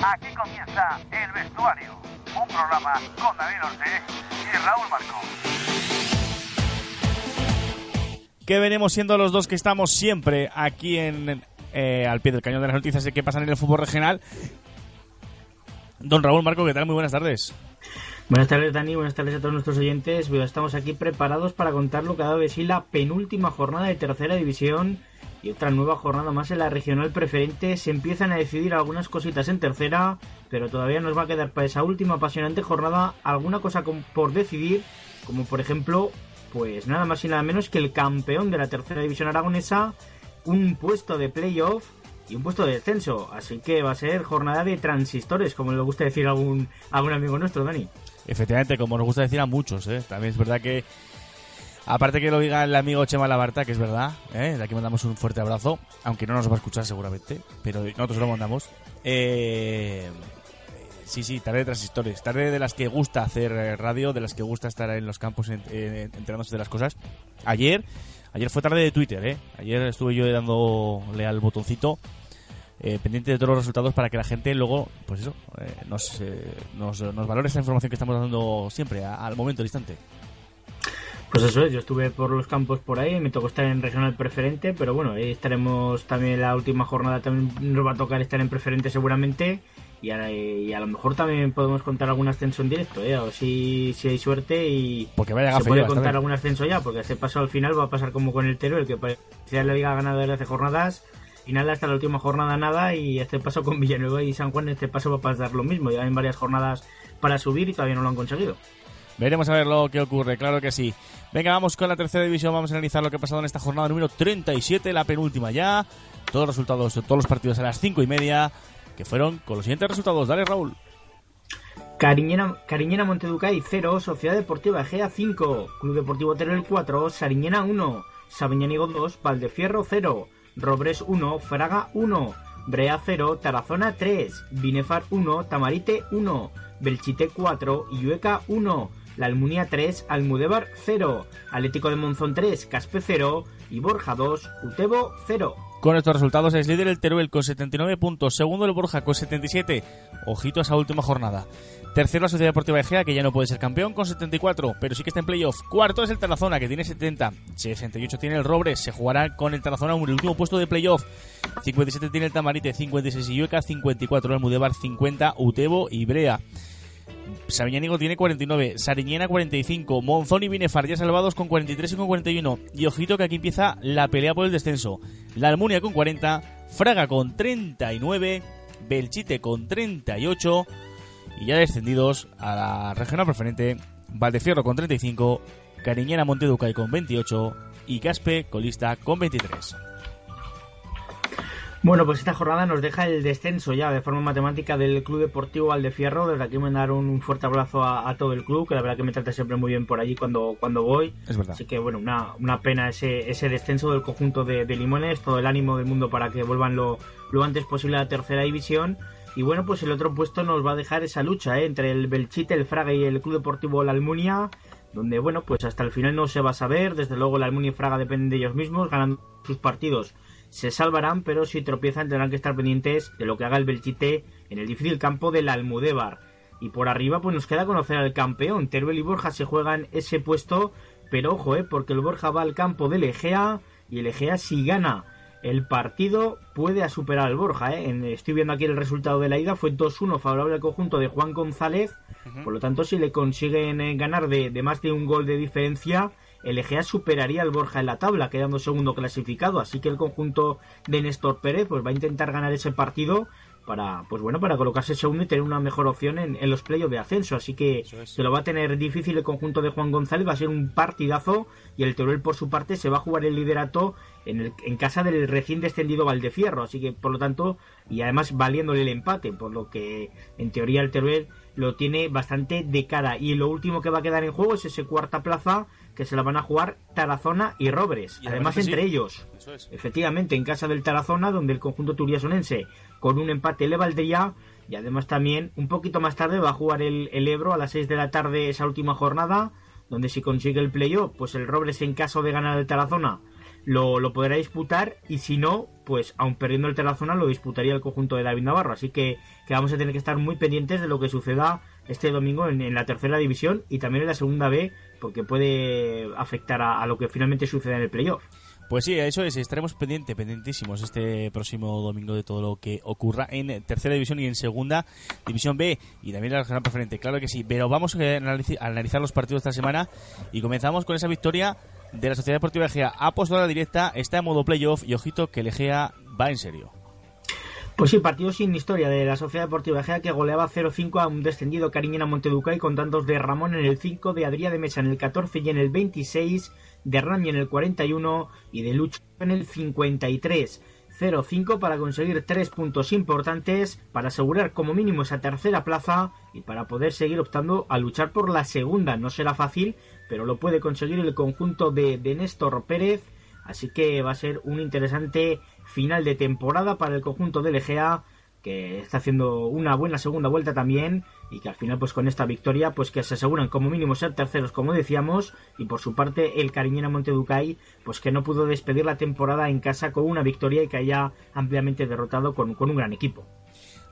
Aquí comienza El Vestuario, un programa con David Ortez y Raúl Marco. Que venimos siendo los dos que estamos siempre aquí en eh, al pie del cañón de las noticias de qué pasan en el fútbol regional. Don Raúl Marco, ¿qué tal? Muy buenas tardes. Buenas tardes, Dani. Buenas tardes a todos nuestros oyentes. Estamos aquí preparados para contar lo que ha dado de sí la penúltima jornada de tercera división y otra nueva jornada más en la regional preferente. Se empiezan a decidir algunas cositas en tercera, pero todavía nos va a quedar para esa última apasionante jornada alguna cosa por decidir, como por ejemplo, pues nada más y nada menos que el campeón de la tercera división aragonesa, un puesto de playoff y un puesto de descenso. Así que va a ser jornada de transistores, como le gusta decir a algún, algún amigo nuestro, Dani. Efectivamente, como nos gusta decir a muchos, ¿eh? también es verdad que Aparte que lo diga el amigo Chema Labarta, que es verdad, ¿eh? de aquí mandamos un fuerte abrazo, aunque no nos va a escuchar seguramente, pero nosotros lo mandamos. Eh, sí, sí, tarde de transistores, tarde de las que gusta hacer eh, radio, de las que gusta estar en los campos enterándose de las cosas. Ayer, ayer fue tarde de Twitter, ¿eh? Ayer estuve yo dándole al botoncito pendiente de todos los resultados para que la gente luego, pues eso, nos, nos, nos, valore esta información que estamos dando siempre, al momento, al instante. Pues eso es, yo estuve por los campos por ahí, me tocó estar en regional preferente, pero bueno, ahí estaremos también la última jornada, también nos va a tocar estar en preferente seguramente y a, lo mejor también podemos contar algún ascenso en directo, ¿eh? a ver si, si hay suerte y porque vaya se puede contar algún ascenso ya, porque ese paso al final va a pasar como con el Tero, el que parecía la liga ganada desde hace jornadas, final hasta la última jornada nada y este paso con Villanueva y San Juan, este paso va a pasar lo mismo, ya hay varias jornadas para subir y todavía no lo han conseguido. Veremos a ver lo que ocurre, claro que sí. Venga, vamos con la tercera división, vamos a analizar lo que ha pasado en esta jornada número 37, la penúltima ya. Todos los resultados de todos los partidos a las 5 y media, que fueron con los siguientes resultados. Dale, Raúl. Cariñena, Cariñena Monteducay 0, Sociedad Deportiva Egea 5, Club Deportivo Teruel 4, Sariñena 1, Sabiñánigo 2, Valdefierro 0, Robres 1, Fraga 1, Brea 0, Tarazona 3, Binefar 1, Tamarite 1, Belchite 4, Iueca 1, la Almunia 3, Almudebar 0, Atlético de Monzón 3, Caspe 0 y Borja 2, Utebo 0. Con estos resultados es líder el Teruel con 79 puntos, segundo el Borja con 77, ojito a esa última jornada. Tercero la Sociedad Deportiva Egea, que ya no puede ser campeón, con 74, pero sí que está en playoff. Cuarto es el Tarazona, que tiene 70. 68 tiene el Robres, se jugará con el Tarazona en el último puesto de playoff. 57 tiene el Tamarite, 56 Iueca, 54 el Mudebar, 50 Utebo y Brea. Sabiñánigo tiene 49, Sariñena 45, Monzón y Binefar ya salvados con 43 y con 41. Y ojito que aquí empieza la pelea por el descenso. La Almunia con 40, Fraga con 39, Belchite con 38 y ya descendidos a la regional preferente, Valdefierro con 35, Cariñena Monteducay con 28 y Caspe colista con 23. Bueno, pues esta jornada nos deja el descenso ya de forma matemática del Club Deportivo Valdefierro. Desde aquí me dar un fuerte abrazo a, todo el club, que la verdad que me trata siempre muy bien por allí cuando, cuando voy. Es verdad. Así que bueno, una, una pena ese, ese descenso del conjunto de, Limones, todo el ánimo del mundo para que vuelvan lo, lo antes posible a la tercera división. Y bueno, pues el otro puesto nos va a dejar esa lucha ¿eh? entre el Belchite, el Fraga y el Club Deportivo La Almunia, donde bueno, pues hasta el final no se va a saber. Desde luego la Almunia y Fraga dependen de ellos mismos, ganando sus partidos se salvarán, pero si tropiezan tendrán que estar pendientes de lo que haga el Belchite en el difícil campo del Almudévar. Y por arriba pues nos queda conocer al campeón. Teruel y Borja se juegan ese puesto, pero ojo, eh, porque el Borja va al campo del Egea y el Egea si gana el partido puede a superar al Borja. Eh. estoy viendo aquí el resultado de la ida, fue 2-1 favorable al conjunto de Juan González. Por lo tanto, si le consiguen eh, ganar de, de más de un gol de diferencia, el Egea superaría al Borja en la tabla, quedando segundo clasificado. Así que el conjunto de Néstor Pérez pues, va a intentar ganar ese partido para pues bueno para colocarse segundo y tener una mejor opción en, los playoffs de ascenso. Así que se lo va a tener difícil el conjunto de Juan González. Va a ser un partidazo y el Teruel por su parte se va a jugar el liderato en, en casa del recién descendido Valdefierro. Así que por lo tanto y además valiéndole el empate por lo que en teoría el Teruel lo tiene bastante de cara. Y lo último que va a quedar en juego es ese cuarta plaza que se la van a jugar Tarazona y Robres. además, entre ellos, efectivamente, en casa del Tarazona, donde el conjunto turiasonense con un empate le valdría. Y además también, un poquito más tarde, va a jugar el, Ebro a las 6 de la tarde esa última jornada, donde si consigue el playoff, pues el Robres en caso de ganar el Tarazona lo, lo podrá disputar y si no, pues aun perdiendo el Terrazona lo disputaría el conjunto de David Navarro. Así que, que vamos a tener que estar muy pendientes de lo que suceda este domingo en, la tercera división y también en la segunda B, porque puede afectar a, lo que finalmente suceda en el playoff. Pues sí, eso es, estaremos pendientes, pendientísimos este próximo domingo de todo lo que ocurra en tercera división y en segunda división B y también la regional preferente, claro que sí, pero vamos a analizar los partidos de esta semana y comenzamos con esa victoria de la Sociedad Deportiva Egea. Ha apostado a la directa, está en modo playoff y ojito que el Egea va en serio. Pues sí, partido sin historia de la Sociedad Deportiva Egea que goleaba 0-5 a un descendido Cariñena Monteducay con tantos de Ramón en el 5, de Adrià de Mesa en el 14 y en el 26, de Rami en el 41 y de Lucho en el 53. 0-5 para conseguir tres puntos importantes para asegurar como mínimo esa tercera plaza y para poder seguir optando a luchar por la segunda. No será fácil, pero lo puede conseguir el conjunto de, de Néstor Pérez. Así que va a ser un interesante final de temporada para el conjunto del EGA que está haciendo una buena segunda vuelta también y que al final pues con esta victoria pues que se aseguran como mínimo ser terceros como decíamos y por su parte el Cariñena Monteducay pues que no pudo despedir la temporada en casa con una victoria y que haya ampliamente derrotado con, un gran equipo.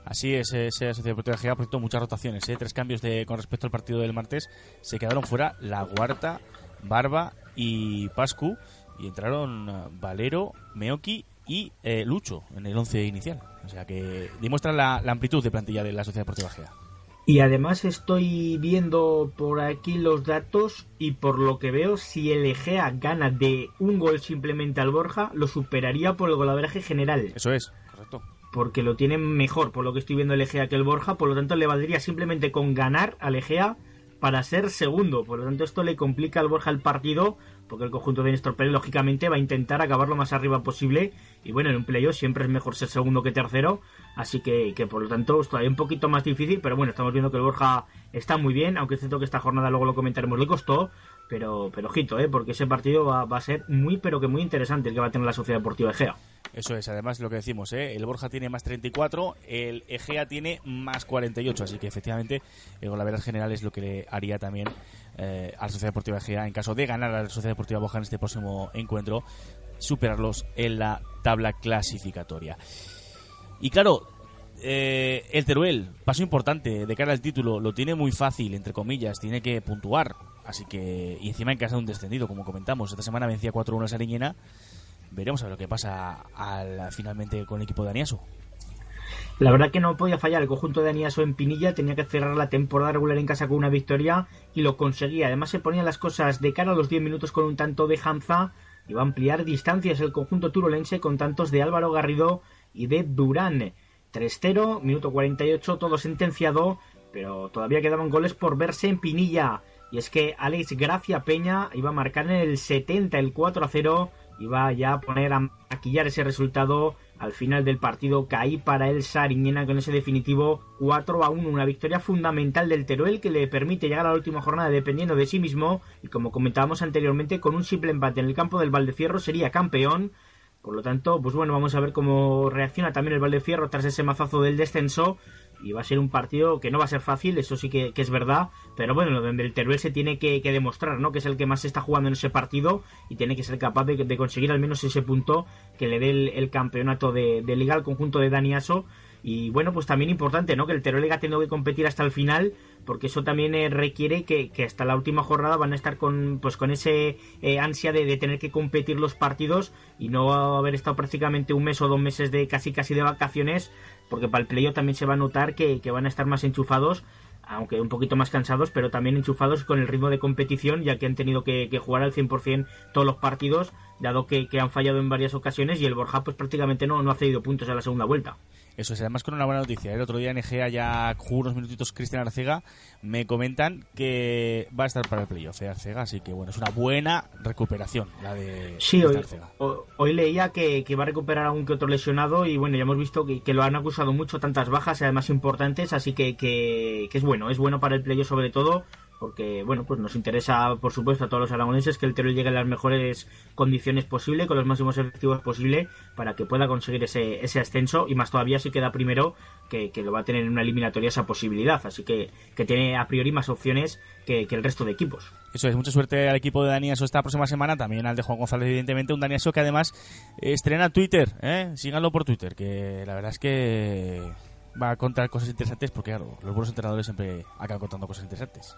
Así es, ese Sociedad Deportiva cierto, muchas rotaciones, ¿eh? tres cambios de, con respecto al partido del martes. Se quedaron fuera La Guarta, Barba y Pascu, y entraron Valero, Meoki y eh, Lucho en el 11 inicial. O sea que demuestra la, amplitud de plantilla de la Sociedad Deportiva Gea. Y además estoy viendo por aquí los datos y por lo que veo, si el Egea gana de un gol simplemente al Borja, lo superaría por el golaveraje general. Eso es, correcto. Porque lo tiene mejor, por lo que estoy viendo el Egea que el Borja, por lo tanto le valdría simplemente con ganar al Egea para ser segundo. Por lo tanto, esto le complica al Borja el partido porque el conjunto de Néstor Pérez lógicamente va a intentar acabar lo más arriba posible y bueno, en un playoff siempre es mejor ser segundo que tercero, así que, que por lo tanto es todavía un poquito más difícil, pero bueno, estamos viendo que el Borja está muy bien, aunque es cierto que esta jornada luego lo comentaremos, le costó, pero, pero ojito, ¿eh? porque ese partido va, va, a ser muy, pero que muy interesante el que va a tener la Sociedad Deportiva Egea. Eso es, además lo que decimos, ¿eh? el Borja tiene más 34, el Egea tiene más 48, así que efectivamente el verdad general es lo que le haría también eh, a la Sociedad Deportiva Egea en caso de ganar a la Sociedad Deportiva Boja en este próximo encuentro, superarlos en la tabla clasificatoria. Y claro, eh, el Teruel, paso importante de cara al título, lo tiene muy fácil, entre comillas, tiene que puntuar. Así que, y encima en casa de un descendido, como comentamos, esta semana vencía 4-1 a Sariñena. Veremos a ver lo que pasa al, finalmente con el equipo de Aniaso. La verdad que no podía fallar el conjunto de Aniaso en Pinilla, tenía que cerrar la temporada regular en casa con una victoria y lo conseguía. Además se ponían las cosas de cara a los 10 minutos con un tanto de Hanza y va a ampliar distancias el conjunto turolense con tantos de Álvaro Garrido y de Durán. 3-0, minuto 48, todo sentenciado, pero todavía quedaban goles por verse en Pinilla. Y es que Alex Gracia Peña iba a marcar en el 70 el 4-0, iba ya a poner a maquillar ese resultado al final del partido caí para el Sariñena con ese definitivo 4 a 1, una victoria fundamental del Teruel que le permite llegar a la última jornada dependiendo de sí mismo y como comentábamos anteriormente con un simple empate en el campo del Valdefierro sería campeón. Por lo tanto, pues bueno, vamos a ver cómo reacciona también el Valdefierro tras ese mazazo del descenso y va a ser un partido que no va a ser fácil, eso sí que, es verdad, pero bueno, donde el Teruel se tiene que, demostrar, ¿no? Que es el que más se está jugando en ese partido y tiene que ser capaz de, conseguir al menos ese punto que le dé el, campeonato de, liga al conjunto de Daniaso. Y bueno, pues también importante, ¿no? Que el Teruel haya tenido que competir hasta el final, porque eso también eh, requiere que, hasta la última jornada van a estar con, pues con ese eh, ansia de, de, tener que competir los partidos y no haber estado prácticamente un mes o dos meses de casi casi de vacaciones porque para el playoff también se va a notar que, van a estar más enchufados, aunque un poquito más cansados, pero también enchufados con el ritmo de competición, ya que han tenido que, jugar al 100% todos los partidos, dado que, han fallado en varias ocasiones y el Borja pues prácticamente no, no ha cedido puntos a la segunda vuelta. Eso es, además con una buena noticia. El otro día en Egea ya jugó unos minutitos Cristian Arcega. Me comentan que va a estar para el playoff de Arcega, así que bueno, es una buena recuperación la de Sí, hoy, hoy, leía que, va a recuperar a un que otro lesionado y bueno, ya hemos visto que, lo han acusado mucho, tantas bajas, además importantes, así que, que, es bueno, es bueno para el playoff sobre todo porque bueno, pues nos interesa por supuesto a todos los aragoneses que el Teruel llegue en las mejores condiciones posible, con los máximos efectivos posible, para que pueda conseguir ese, ese ascenso y más todavía si queda primero, que, lo va a tener en una eliminatoria esa posibilidad, así que, que tiene a priori más opciones que, el resto de equipos. Eso es, mucha suerte al equipo de Daniaso esta próxima semana, también al de Juan González evidentemente, un Daniaso que además estrena Twitter, ¿eh? síganlo por Twitter, que la verdad es que va a contar cosas interesantes porque claro, los buenos entrenadores siempre acaban contando cosas interesantes.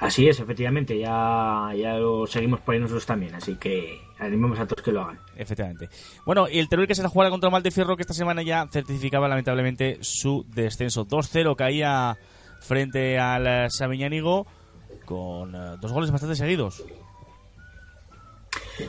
Así es, efectivamente, ya, ya lo seguimos por ahí nosotros también, así que animamos a todos que lo hagan. Efectivamente. Bueno, y el Teruel que se la jugara contra Mal de Fierro, que esta semana ya certificaba lamentablemente su descenso. 2-0 caía frente al Sabiñánigo con eh, dos goles bastante seguidos.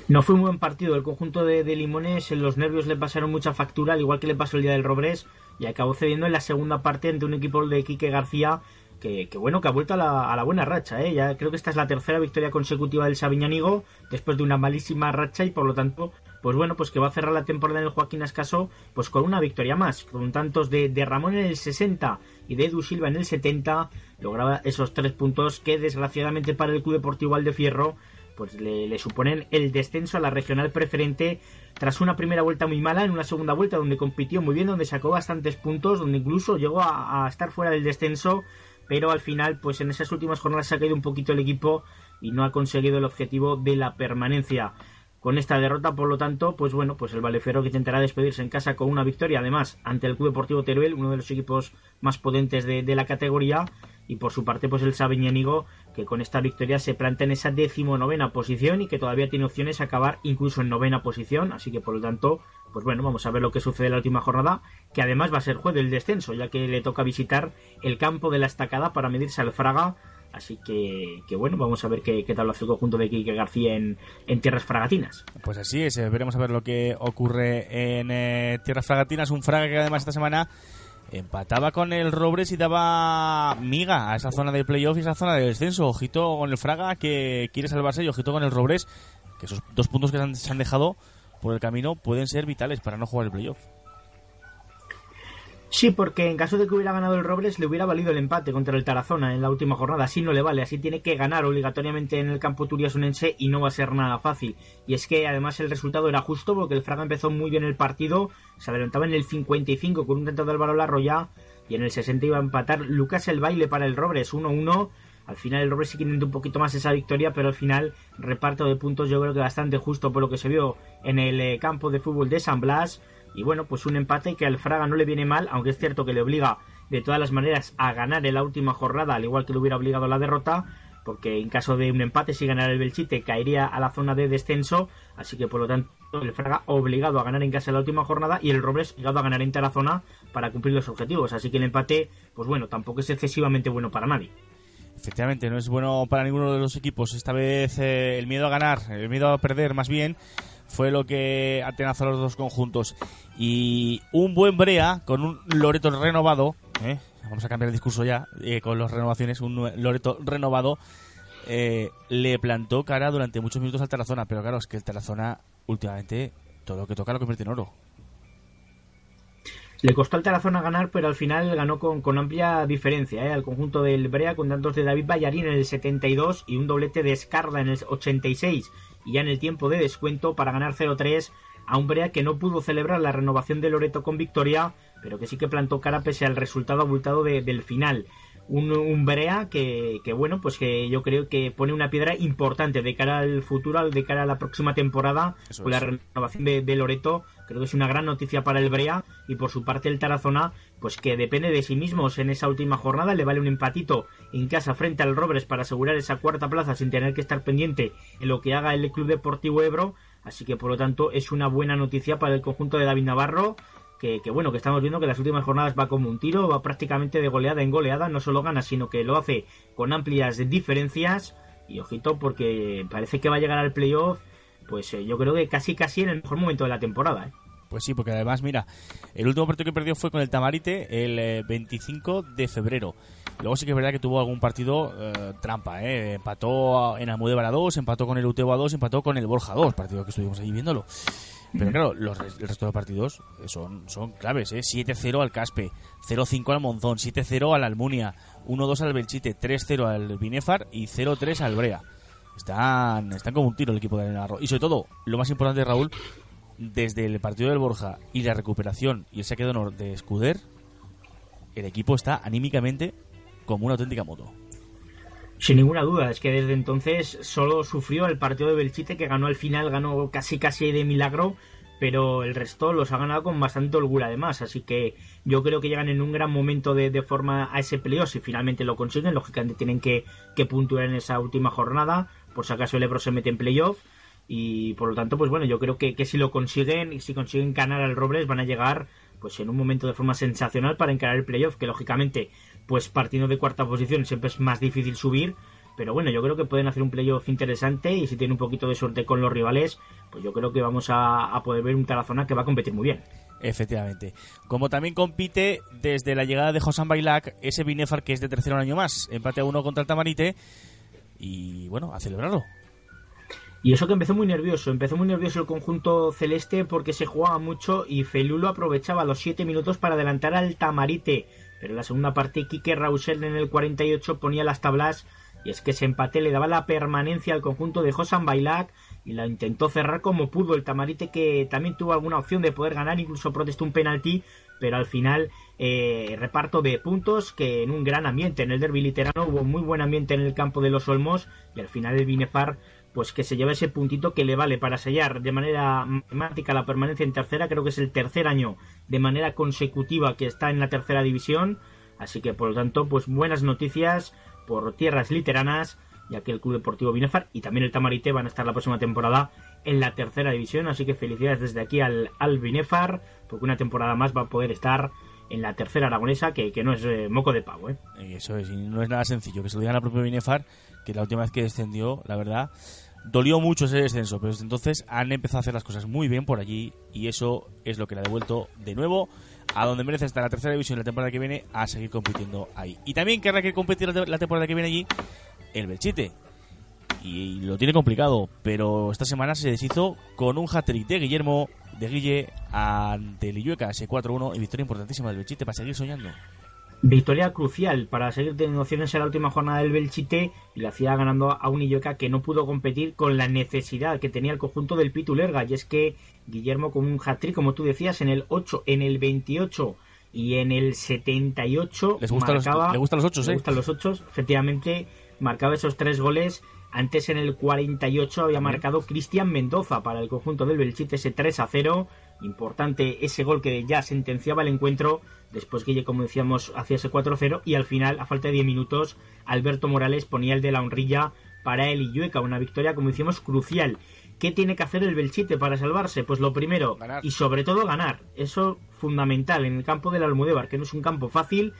No fue un buen partido. El conjunto de, de, Limones, los nervios le pasaron mucha factura, al igual que le pasó el día del Robrés, y acabó cediendo en la segunda parte ante un equipo de Quique García que, bueno, que ha vuelto a la, buena racha, ¿eh? Ya creo que esta es la tercera victoria consecutiva del Sabiñánigo después de una malísima racha y por lo tanto, pues bueno, pues que va a cerrar la temporada en el Joaquín Ascaso pues con una victoria más, con tantos de, de Ramón en el 60 y de Edu Silva en el 70, lograba esos tres puntos que desgraciadamente para el Club Deportivo Fierro pues le, suponen el descenso a la regional preferente tras una primera vuelta muy mala, en una segunda vuelta donde compitió muy bien, donde sacó bastantes puntos, donde incluso llegó a estar fuera del descenso pero al final, pues en esas últimas jornadas se ha caído un poquito el equipo y no ha conseguido el objetivo de la permanencia. Con esta derrota, por lo tanto, pues bueno, pues el Valefero que intentará despedirse en casa con una victoria, además, ante el Club Deportivo Teruel, uno de los equipos más potentes de, la categoría, y por su parte, pues el Sabeñánigo, que con esta victoria se planta en esa decimonovena posición y que todavía tiene opciones a acabar incluso en novena posición, así que por lo tanto, pues bueno, vamos a ver lo que sucede en la última jornada, que además va a ser juez del descenso, ya que le toca visitar el campo de la estacada para medirse al Fraga. Así que, bueno, vamos a ver qué, tal lo hace el conjunto de Quique García en, tierras fragatinas. Pues así es, eh, veremos a ver lo que ocurre en eh, tierras fragatinas. Un Fraga que además esta semana empataba con el Robres y daba miga a esa zona de playoff y esa zona de descenso. Ojito con el Fraga que quiere salvarse y ojito con el Robres, que esos dos puntos que se han dejado por el camino pueden ser vitales para no jugar el playoff. Sí, porque en caso de que hubiera ganado el Robles le hubiera valido el empate contra el Tarazona en la última jornada. Así no le vale, así tiene que ganar obligatoriamente en el campo turiasunense y no va a ser nada fácil. Y es que además el resultado era justo porque el Fraga empezó muy bien el partido, se adelantaba en el 55 con un tanto de Álvaro Larroya y en el 60 iba a empatar Lucas el baile para el Robles 1-1 al final el Robles sí que un poquito más esa victoria, pero al final reparto de puntos yo creo que bastante justo por lo que se vio en el eh, campo de fútbol de San Blas. Y bueno, pues un empate que al Fraga no le viene mal, aunque es cierto que le obliga de todas las maneras a ganar en la última jornada, al igual que le hubiera obligado la derrota, porque en caso de un empate, si ganara el Belchite, caería a la zona de descenso, así que por lo tanto el Fraga obligado a ganar en casa en la última jornada y el Robles obligado a ganar en zona para cumplir los objetivos, así que el empate, pues bueno, tampoco es excesivamente bueno para nadie. Efectivamente, no es bueno para ninguno de los equipos. Esta vez eh, el miedo a ganar, el miedo a perder más bien, fue lo que atenazó a los dos conjuntos. Y un buen Brea con un Loreto renovado, ¿eh? vamos a cambiar el discurso ya, eh, con las renovaciones, un Loreto renovado, le plantó cara durante muchos minutos al Tarazona. Pero claro, es que el Tarazona últimamente todo lo que toca lo convierte en oro. Le costó al Tarazona ganar, pero al final ganó con, amplia diferencia ¿eh? al conjunto del Brea con tantos de David Ballarín en el 72 y un doblete de Escarda en el 86 y ya en el tiempo de descuento para ganar 0-3 a un Brea que no pudo celebrar la renovación de Loreto con victoria, pero que sí que plantó cara pese al resultado abultado del final un, un Brea que, bueno, pues que yo creo que pone una piedra importante de cara al futuro, de cara a la próxima temporada, con la renovación de, Loreto. Creo que es una gran noticia para el Brea y por su parte el Tarazona, pues que depende de sí mismos en esa última jornada. Le vale un empatito en casa frente al Robres para asegurar esa cuarta plaza sin tener que estar pendiente en lo que haga el Club Deportivo Ebro. Así que por lo tanto es una buena noticia para el conjunto de David Navarro que, bueno, que estamos viendo que las últimas jornadas va como un tiro, va prácticamente de goleada en goleada, no solo gana, sino que lo hace con amplias diferencias. Y ojito, porque parece que va a llegar al playoff, pues eh, yo creo que casi casi en el mejor momento de la temporada. ¿eh? Pues sí, porque además, mira, el último partido que perdió fue con el Tamarite el 25 eh, de febrero. Luego sí que es verdad que tuvo algún partido trampa, ¿eh? Empató en Almudévar a 2, empató con el Utebo a 2, empató con el Borja 2, partido que estuvimos ahí viéndolo. Pero claro, los, el resto de partidos son, son claves, ¿eh? 7-0 al Caspe, 0-5 al Monzón, 7-0 al Almunia, 1-2 al Belchite, 3-0 al Binefar y 0-3 al Brea. Están, están como un tiro el equipo de Navarro. Y sobre todo, lo más importante, Raúl, desde el partido del Borja y la recuperación y el saque de honor de Escuder, el equipo está anímicamente como una auténtica moto. Sin ninguna duda, es que desde entonces solo sufrió el partido de Belchite que ganó al final, ganó casi casi de milagro, pero el resto los ha ganado con bastante holgura además, así que yo creo que llegan en un gran momento de, de forma a ese playoff, si finalmente lo consiguen, lógicamente tienen que, que puntuar en esa última jornada, por si acaso el Ebro se mete en playoff, y por lo tanto, pues bueno, yo creo que, que si lo consiguen y si consiguen ganar al Robles van a llegar pues en un momento de forma sensacional para encarar el playoff, que lógicamente, pues partiendo de cuarta posición siempre es más difícil subir, pero bueno, yo creo que pueden hacer un playoff interesante y si tienen un poquito de suerte con los rivales, pues yo creo que vamos a, poder ver un Tarazona que va a competir muy bien. Efectivamente. Como también compite desde la llegada de Josan Bailac, ese Binefar que es de tercero año más, empate a uno contra el Tamarite, y bueno, a celebrarlo. Y eso que empezó muy nervioso, empezó muy nervioso el conjunto celeste porque se jugaba mucho y Felulo aprovechaba los 7 minutos para adelantar al Tamarite. Pero en la segunda parte Quique Rausel en el 48 ponía las tablas y es que ese empate le daba la permanencia al conjunto de Josan Bailac y la intentó cerrar como pudo el Tamarite que también tuvo alguna opción de poder ganar, incluso protestó un penalti, pero al final eh, reparto de puntos que en un gran ambiente. En el derby literano hubo muy buen ambiente en el campo de los Olmos y al final el Binefar pues que se lleva ese puntito que le vale para sellar de manera matemática la permanencia en tercera, creo que es el tercer año de manera consecutiva que está en la tercera división, así que por lo tanto pues buenas noticias por tierras literanas, ya que el Club Deportivo Binefar y también el Tamarite van a estar la próxima temporada en la tercera división, así que felicidades desde aquí al, al Binefar, porque una temporada más va a poder estar en la tercera aragonesa, que, que no es eh, moco de pavo, ¿eh? Eso es, y no es nada sencillo. Que se lo digan al propio Binefar, que la última vez que descendió, la verdad, dolió mucho ese descenso, pero desde entonces han empezado a hacer las cosas muy bien por allí y eso es lo que le ha devuelto de nuevo a donde merece estar la tercera división la temporada que viene a seguir compitiendo ahí. Y también querrá que competir la temporada que viene allí el Belchite. Y lo tiene complicado, pero esta semana se deshizo con un hat-trick de Guillermo de Guille ante el Illueca, ese 4-1 y victoria importantísima del Belchite para seguir soñando. Victoria crucial para seguir teniendo opciones en la última jornada del Belchite y lo hacía ganando a un Illoca que no pudo competir con la necesidad que tenía el conjunto del Pitulerga y es que Guillermo con un hat-trick, como tú decías, en el 8, en el 28 y en el 78 Les gustan los- marcaba, le gustan los ochos, le ¿eh? gustan los ochos, efectivamente marcaba esos tres goles antes en el 48 había marcado Cristian Mendoza para el conjunto del Belchite ese 3 a 0 importante ese gol que ya sentenciaba el encuentro después Guille como decíamos hacía ese 4-0 y al final a falta de 10 minutos Alberto Morales ponía el de la honrilla para el Illueca una victoria como decíamos crucial ¿Qué tiene que hacer el Belchite para salvarse? Pues lo primero, Ganar. y sobre todo ganar. Eso fundamental en el campo del Almudévar, que no es un campo fácil.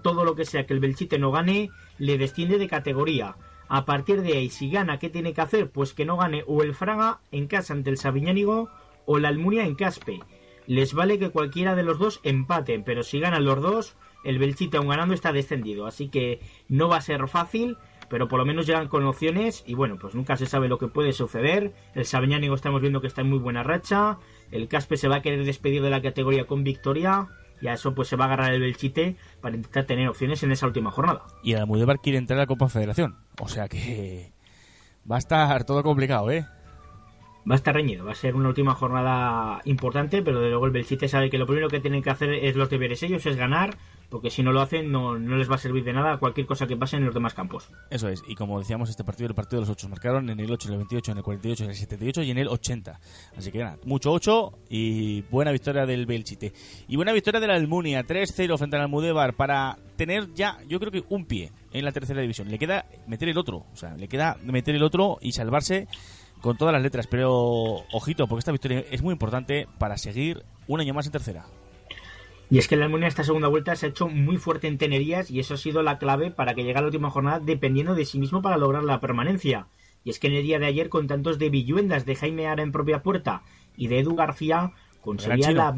Todo lo que sea que el Belchite no gane, le desciende de categoría. A partir de ahí, si gana, ¿qué tiene que hacer? Pues que no gane o el Fraga en casa ante el Sabiñánigo o la Almunia en Caspe. Les vale que cualquiera de los dos empaten, pero si ganan los dos, el Belchite aún ganando está descendido. Así que no va a ser fácil, pero por lo menos llegan con opciones y bueno, pues nunca se sabe lo que puede suceder. El Sabiñánigo estamos viendo que está en muy buena racha. El Caspe se va a querer despedir de la categoría con victoria. Y a eso pues se va a agarrar el Belchite para intentar tener opciones en esa última jornada. Y el Almudévar quiere entrar a la Copa Federación. O sea que va a estar todo complicado, ¿eh? Va a estar reñido, va a ser una última jornada importante, pero de luego el Belchite sabe que lo primero que tienen que hacer es los deberes ellos, es ganar, porque si no lo hacen no, no les va a servir de nada cualquier cosa que pase en los demás campos. Eso es. Y como decíamos, este partido, el partido de los 8 marcaron en el 8, en el 28, en el 48, en el 78 y en el 80. Así que nada, mucho 8 y buena victoria del Belchite. Y buena victoria de la Almunia, 3-0 frente al Almudévar para tener ya, yo creo que un pie en la tercera división. Le queda meter el otro, o sea, le queda meter el otro y salvarse con todas las letras. Pero ojito, porque esta victoria es muy importante para seguir un año más en tercera. Y es que la Almunia esta segunda vuelta se ha hecho muy fuerte en tenerías y eso ha sido la clave para que llegue a la última jornada dependiendo de sí mismo para lograr la permanencia. Y es que en el día de ayer, con tantos de Villuendas, de Jaime Ara en propia puerta y de Edu García, conseguía la,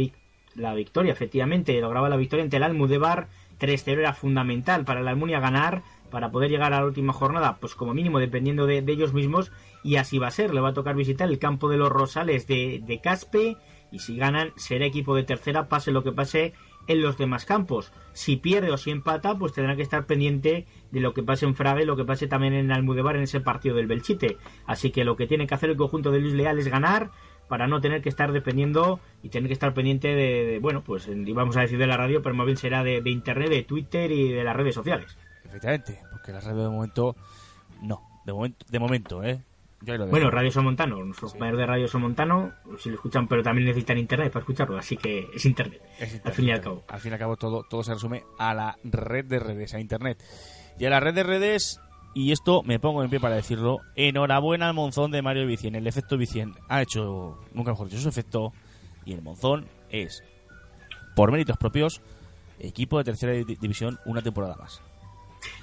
la victoria, efectivamente, lograba la victoria ante el Almudévar. 3-0 era fundamental para la Almunia ganar, para poder llegar a la última jornada, pues como mínimo dependiendo de, ellos mismos, y así va a ser. Le va a tocar visitar el campo de los Rosales de, de Caspe, y si ganan, será equipo de tercera, pase lo que pase en los demás campos. Si pierde o si empata, pues tendrá que estar pendiente de lo que pase en Frage, lo que pase también en Almudebar en ese partido del Belchite. Así que lo que tiene que hacer el conjunto de Luis Leal es ganar para no tener que estar dependiendo y tener que estar pendiente de, bueno, pues vamos a decir de la radio, pero más bien será de, internet, de Twitter y de las redes sociales. Efectivamente, porque la radio de momento no, de momento, de momento, ¿eh? Bueno, Radio Somontano, nuestros compañeros de Radio Somontano, si lo escuchan, pero también necesitan internet para escucharlo, así que es internet, al fin y al cabo. Al fin y al cabo todo, todo se resume a la red de redes, a internet. Y a la red de redes, y esto me pongo en pie para decirlo, enhorabuena al Monzón de Mario Vicien. El efecto Vicien ha hecho, nunca mejor dicho, su efecto, y el Monzón es, por méritos propios, equipo de tercera división una temporada más.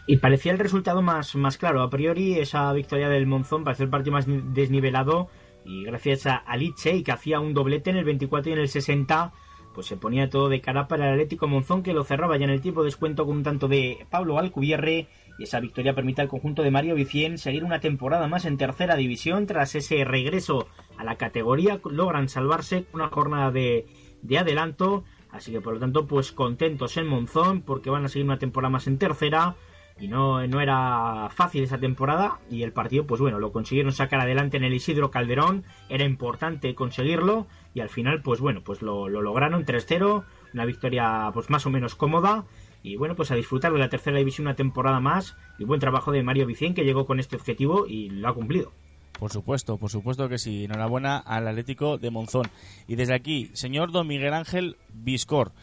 Y parecía el resultado más, más claro. A priori, esa victoria del Monzón parecía el partido más desnivelado. Y gracias a Aliche, que hacía un doblete en el 24 y en el 60, pues se ponía todo de cara para el Atlético Monzón, que lo cerraba ya en el tiempo de descuento con un tanto de Pablo Alcubierre. Y esa victoria permite al conjunto de Mario Vicien seguir una temporada más en tercera división. Tras ese regreso a la categoría, logran salvarse una jornada de, de adelanto. Así que por lo tanto, pues contentos en Monzón, porque van a seguir una temporada más en tercera y no, no era fácil esa temporada y el partido pues bueno lo consiguieron sacar adelante en el Isidro Calderón era importante conseguirlo y al final pues bueno pues lo, lo lograron 3-0 una victoria pues más o menos cómoda y bueno pues a disfrutar de la tercera división una temporada más y buen trabajo de Mario Vicente que llegó con este objetivo y lo ha cumplido por supuesto, por supuesto que sí. Enhorabuena al Atlético de Monzón. Y desde aquí, señor Don Miguel Ángel Viscor,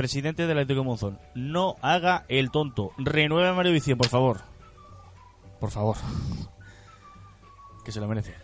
presidente del Atlético Monzón, no haga el tonto. Renueve a Mario Vicien, por favor. Por favor. Que se lo merece.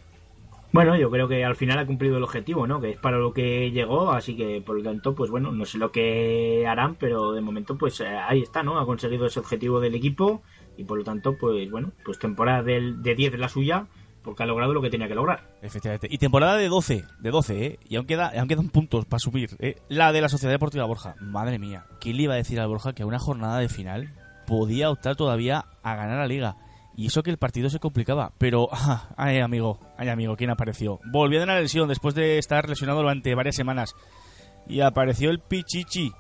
Bueno, yo creo que al final ha cumplido el objetivo, ¿no? Que es para lo que llegó, así que por lo tanto, pues bueno, no sé lo que harán, pero de momento, pues eh, ahí está, ¿no? Ha conseguido ese objetivo del equipo y por lo tanto, pues bueno, pues temporada del, de 10 de la suya porque ha logrado lo que tenía que lograr. Efectivamente. Y temporada de 12, de 12, ¿eh? Y aún, queda, aún quedan puntos para subir, ¿eh? La de la Sociedad Deportiva Borja. Madre mía, ¿quién le iba a decir a Borja que a una jornada de final podía optar todavía a ganar la liga? Y eso que el partido se complicaba. Pero, ay amigo, ay amigo, ¿quién apareció? Volvió de la lesión después de estar lesionado durante varias semanas. Y apareció el Pichichi.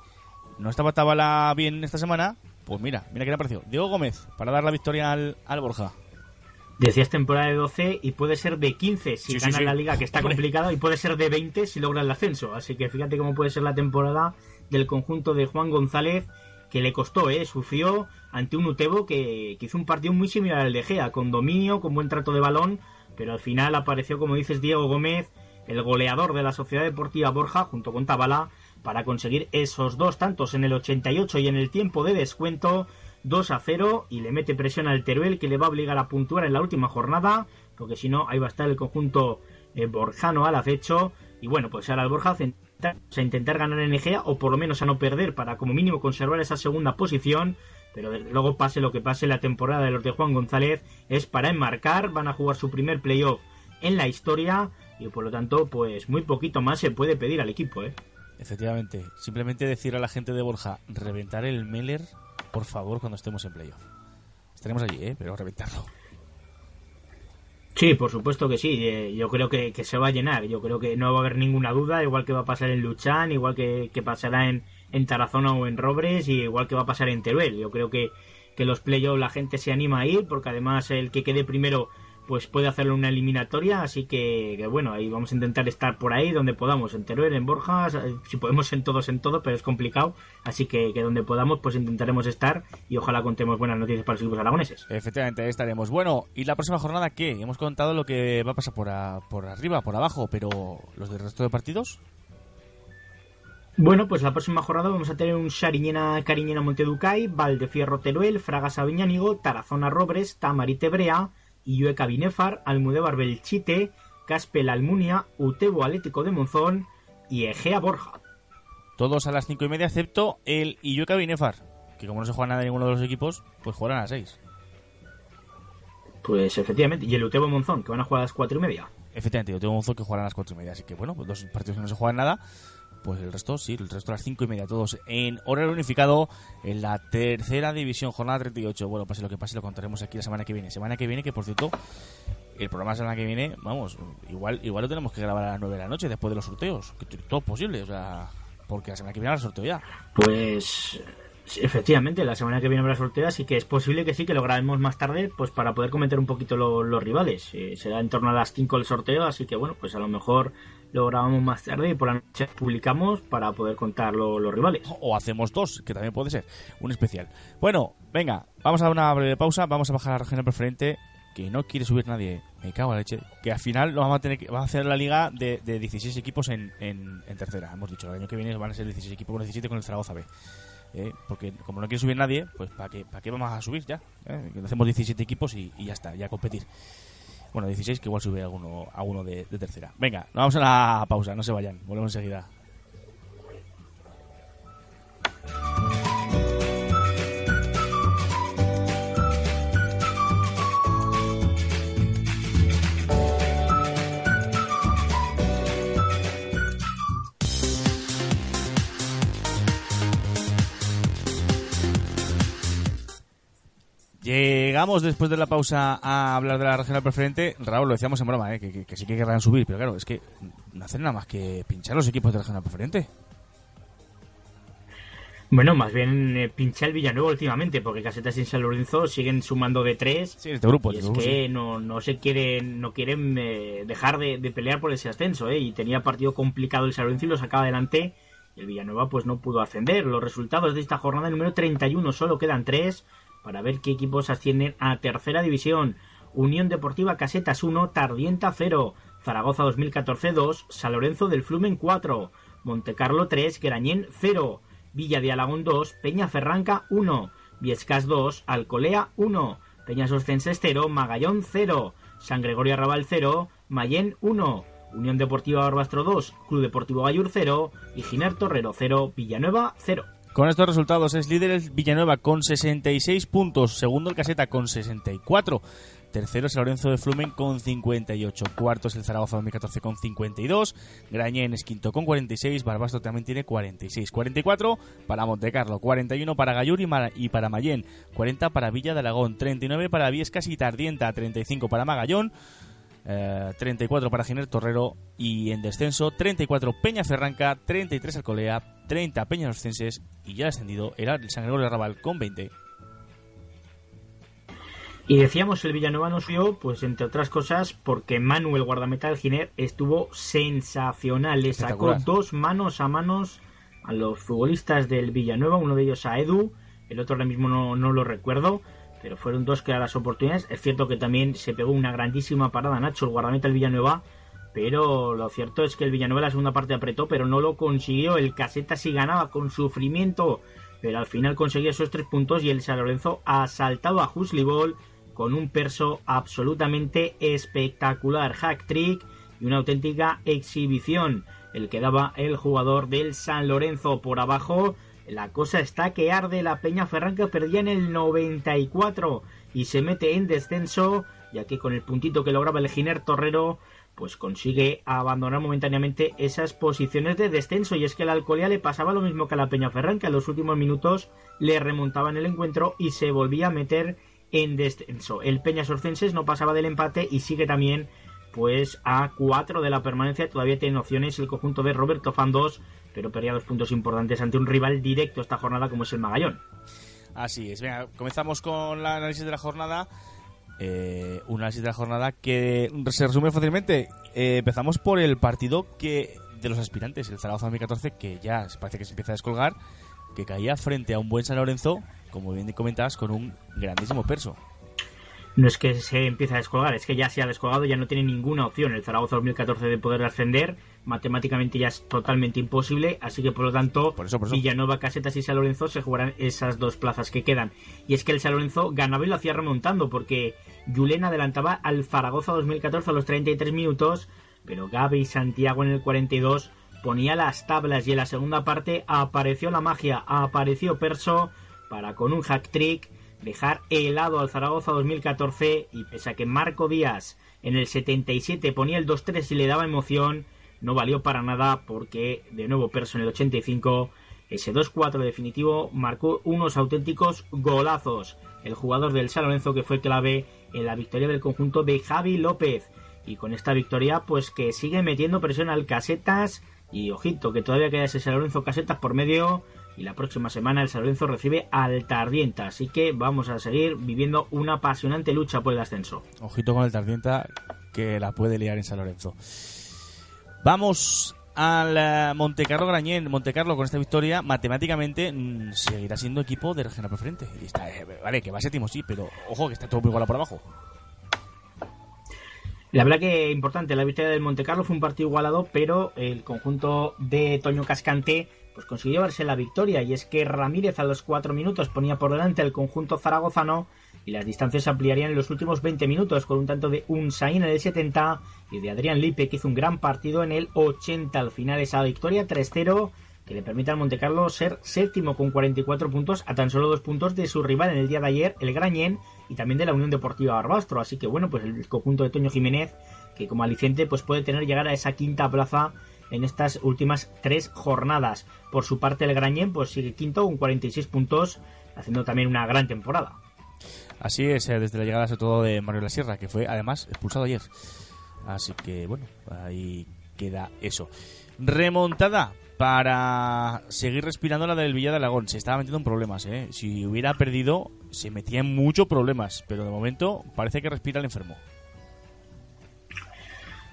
¿No estaba Tabala bien esta semana? Pues mira, mira quién apareció. Diego Gómez, para dar la victoria al, al Borja. Decías temporada de 12 y puede ser de 15 si gana la liga, que está complicado, y puede ser de 20 si logra el ascenso. Así que fíjate cómo puede ser la temporada del conjunto de Juan González, que le costó, ¿eh? sufrió ante un Utebo que, hizo un partido muy similar al de Gea, con dominio, con buen trato de balón, pero al final apareció, como dices, Diego Gómez, el goleador de la Sociedad Deportiva Borja, junto con Tabala, para conseguir esos dos tantos en el 88 y en el tiempo de descuento 2 a 0 y le mete presión al Teruel que le va a obligar a puntuar en la última jornada, porque si no, ahí va a estar el conjunto eh, borjano al acecho. Y bueno, pues ahora el Borja a intentar ganar en Egea o por lo menos a no perder para como mínimo conservar esa segunda posición. Pero luego pase lo que pase, la temporada de los de Juan González es para enmarcar, van a jugar su primer playoff en la historia y por lo tanto pues muy poquito más se puede pedir al equipo. ¿eh? Efectivamente, simplemente decir a la gente de Borja, reventar el Meller por favor, cuando estemos en playoff. Estaremos allí, ¿eh? Pero reventarlo. Sí, por supuesto que sí. Eh, yo creo que, se va a llenar. Yo creo que no va a haber ninguna duda. Igual que va a pasar en Luchán, igual que, pasará en, en, Tarazona o en Robres, y igual que va a pasar en Teruel. Yo creo que, que los playoffs la gente se anima a ir, porque además el que quede primero pues puede hacerlo una eliminatoria, así que, bueno, ahí vamos a intentar estar por ahí donde podamos, en Teruel, en Borja, si podemos en todos, en todo, pero es complicado, así que, que donde podamos pues intentaremos estar y ojalá contemos buenas noticias para los equipos aragoneses. Efectivamente, ahí estaremos. Bueno, ¿y la próxima jornada qué? Hemos contado lo que va a pasar por, por arriba, por abajo, pero ¿los del resto de partidos? Bueno, pues la próxima jornada vamos a tener un Sariñena Cariñena Monteducay, Valdefierro Teruel, Fragas Aviñánigo, Tarazona Robres, Tamarite Brea, Iueca Binefar, Almudebar Belchite, Caspel Almunia, Utebo Atlético de Monzón y Egea Borja. Todos a las cinco y media, excepto el Iueca Binefar, que como no se juega nada en ninguno de los equipos, pues jugarán a las seis. Pues efectivamente, y el Utebo Monzón, que van a jugar a las cuatro y media. Efectivamente, el Utebo Monzón que jugarán a las cuatro y media, así que bueno, pues dos partidos que no se juegan nada, pues el resto sí, el resto a las 5 y media, todos en horario unificado en la tercera división, jornada 38. Bueno, pase lo que pase, lo contaremos aquí la semana que viene. Semana que viene, que por cierto, el programa la semana que viene, vamos, igual igual lo tenemos que grabar a las 9 de la noche después de los sorteos, que todo es posible, o sea, porque la semana que viene habrá sorteo ya. Pues efectivamente, la semana que viene habrá sorteo, así que es posible que sí, que lo grabemos más tarde, pues para poder comentar un poquito los rivales. Eh, será en torno a las 5 el sorteo, así que bueno, pues a lo mejor lo grabamos más tarde y por la noche publicamos para poder contar los rivales. O hacemos dos, que también puede ser, un especial. Bueno, venga, vamos a dar una breve pausa, vamos a bajar la región preferente, que no quiere subir nadie, me cago en la leche, que al final lo vamos a tener que, va a hacer la liga de, 16 equipos en, en, tercera, hemos dicho, el año que viene van a ser 16 equipos con 17 con el Zaragoza B. Eh, porque como no quiere subir nadie, pues ¿para qué, para qué vamos a subir ya? Eh, hacemos 17 equipos y, y ya está, ya a competir. Bueno, 16, que igual sube alguno, alguno de, de tercera. Venga, vamos a la pausa, no se vayan, volvemos enseguida. Llegamos después de la pausa a hablar de la regional preferente. Raúl, lo decíamos en broma, ¿eh? que, sí que querrán subir, pero claro, es que no hacen nada más que pinchar los equipos de la regional preferente. Bueno, más bien eh, pinchar el Villanueva últimamente, porque Casetas y San Lorenzo siguen sumando de tres. Sí, este grupo. Y es que no, no se quieren, no quieren eh, dejar de, pelear por ese ascenso, ¿eh? Y tenía partido complicado el San Lorenzo y lo sacaba adelante. el Villanueva pues no pudo ascender. Los resultados de esta jornada número 31 solo quedan tres para ver qué equipos ascienden a tercera división. Unión Deportiva Casetas 1, Tardienta 0, Zaragoza 2014 2, San Lorenzo del Flumen 4, Montecarlo 3, Grañén 0, Villa de Alagón 2, Peña Ferranca 1, Viescas 2, Alcolea 1, Peñas Oscenses 0, Magallón 0, San Gregorio Arrabal 0, Mayén 1, Unión Deportiva Barbastro 2, Club Deportivo Gallur 0 y Giner Torrero 0, Villanueva 0. Con estos resultados es líder el Villanueva con 66 puntos, segundo el Caseta con 64, tercero es el Lorenzo de Flumen con 58, cuarto es el Zaragoza 2014 con 52, Grañén es quinto con 46, Barbasto también tiene 46, 44 para Montecarlo, 41 para Gallur y, para Mayén, 40 para Villa de Alagón, 39 para Viescas y Tardienta, 35 para Magallón, 34 eh, para Giner Torrero y en descenso 34 Peña Ferranca, 33 Alcolea, 30 Peña Oscenses y ya descendido era el San Gregorio Arrabal con 20. Y decíamos, el Villanueva nos vio, pues entre otras cosas, porque Manuel Guardameta del Giner estuvo sensacional. Le sacó dos manos a manos a los futbolistas del Villanueva, uno de ellos a Edu, el otro ahora mismo no, no lo recuerdo pero fueron dos claras oportunidades. Es cierto que también se pegó una grandísima parada Nacho, el guardameta del Villanueva, pero lo cierto es que el Villanueva la segunda parte apretó, pero no lo consiguió. El Caseta sí ganaba con sufrimiento, pero al final conseguía esos tres puntos y el San Lorenzo asaltado a Huslibol con un perso absolutamente espectacular. Hack trick y una auténtica exhibición. El que daba el jugador del San Lorenzo por abajo la cosa está que arde la Peña Ferranca perdía en el 94 y se mete en descenso, ya que con el puntito que lograba el Giner Torrero, pues consigue abandonar momentáneamente esas posiciones de descenso. Y es que a la le pasaba lo mismo que a la Peña Ferranca. En los últimos minutos le remontaban el encuentro y se volvía a meter en descenso. El Peña Sorcenses no pasaba del empate y sigue también pues a 4 de la permanencia. Todavía tiene opciones el conjunto de Roberto Fandos pero perdía dos puntos importantes ante un rival directo esta jornada como es el Magallón. Así es, comenzamos con el análisis de la jornada. Eh, un análisis de la jornada que se resume fácilmente. Eh, empezamos por el partido que de los aspirantes, el Zaragoza 2014, que ya parece que se empieza a descolgar, que caía frente a un buen San Lorenzo, como bien comentabas, con un grandísimo perso no es que se empiece a descolgar, es que ya se ha descolgado, ya no tiene ninguna opción el Zaragoza 2014 de poder ascender, matemáticamente ya es totalmente imposible, así que por lo tanto Villanova, Casetas y San Lorenzo se jugarán esas dos plazas que quedan. Y es que el San Lorenzo ganaba y lo hacía remontando, porque Julen adelantaba al Zaragoza 2014 a los 33 minutos, pero Gaby Santiago en el 42 ponía las tablas y en la segunda parte apareció la magia, apareció Perso para con un hack trick dejar helado al Zaragoza 2014 y pese a que Marco Díaz en el 77 ponía el 2-3 y le daba emoción, no valió para nada porque de nuevo Perso en el 85, ese 2-4 definitivo, marcó unos auténticos golazos. El jugador del San Lorenzo que fue clave en la victoria del conjunto de Javi López. Y con esta victoria, pues que sigue metiendo presión al Casetas. Y ojito, que todavía queda ese San Lorenzo Casetas por medio. Y la próxima semana el San Lorenzo recibe al Tardienta. Así que vamos a seguir viviendo una apasionante lucha por el ascenso. Ojito con el Tardienta, que la puede liar en San Lorenzo. Vamos al eh, Montecarlo Grañén. Montecarlo con esta victoria matemáticamente mm, seguirá siendo equipo de regional preferente. Y está, eh, vale, que va séptimo sí, pero ojo que está todo muy igualado por abajo. La verdad que importante, la victoria del Montecarlo fue un partido igualado, pero el conjunto de Toño Cascante pues consiguió verse la victoria y es que Ramírez a los cuatro minutos ponía por delante al conjunto zaragozano y las distancias se ampliarían en los últimos 20 minutos con un tanto de Unsain en el 70 y de Adrián Lipe que hizo un gran partido en el 80. Al final esa victoria 3-0 que le permite al Montecarlo ser séptimo con 44 puntos a tan solo dos puntos de su rival en el día de ayer, el Grañén, y también de la Unión Deportiva Barbastro. Así que bueno, pues el conjunto de Toño Jiménez, que como aliciente pues puede tener llegar a esa quinta plaza en estas últimas tres jornadas. Por su parte el Grañén pues sigue quinto con 46 puntos, haciendo también una gran temporada. Así es, eh, desde la llegada sobre todo de Mario La Sierra, que fue además expulsado ayer. Así que bueno, ahí queda eso. Remontada para seguir respirando la del Villa de Aragón. Se estaba metiendo en problemas, ¿eh? Si hubiera perdido, se metía en muchos problemas. Pero de momento parece que respira el enfermo.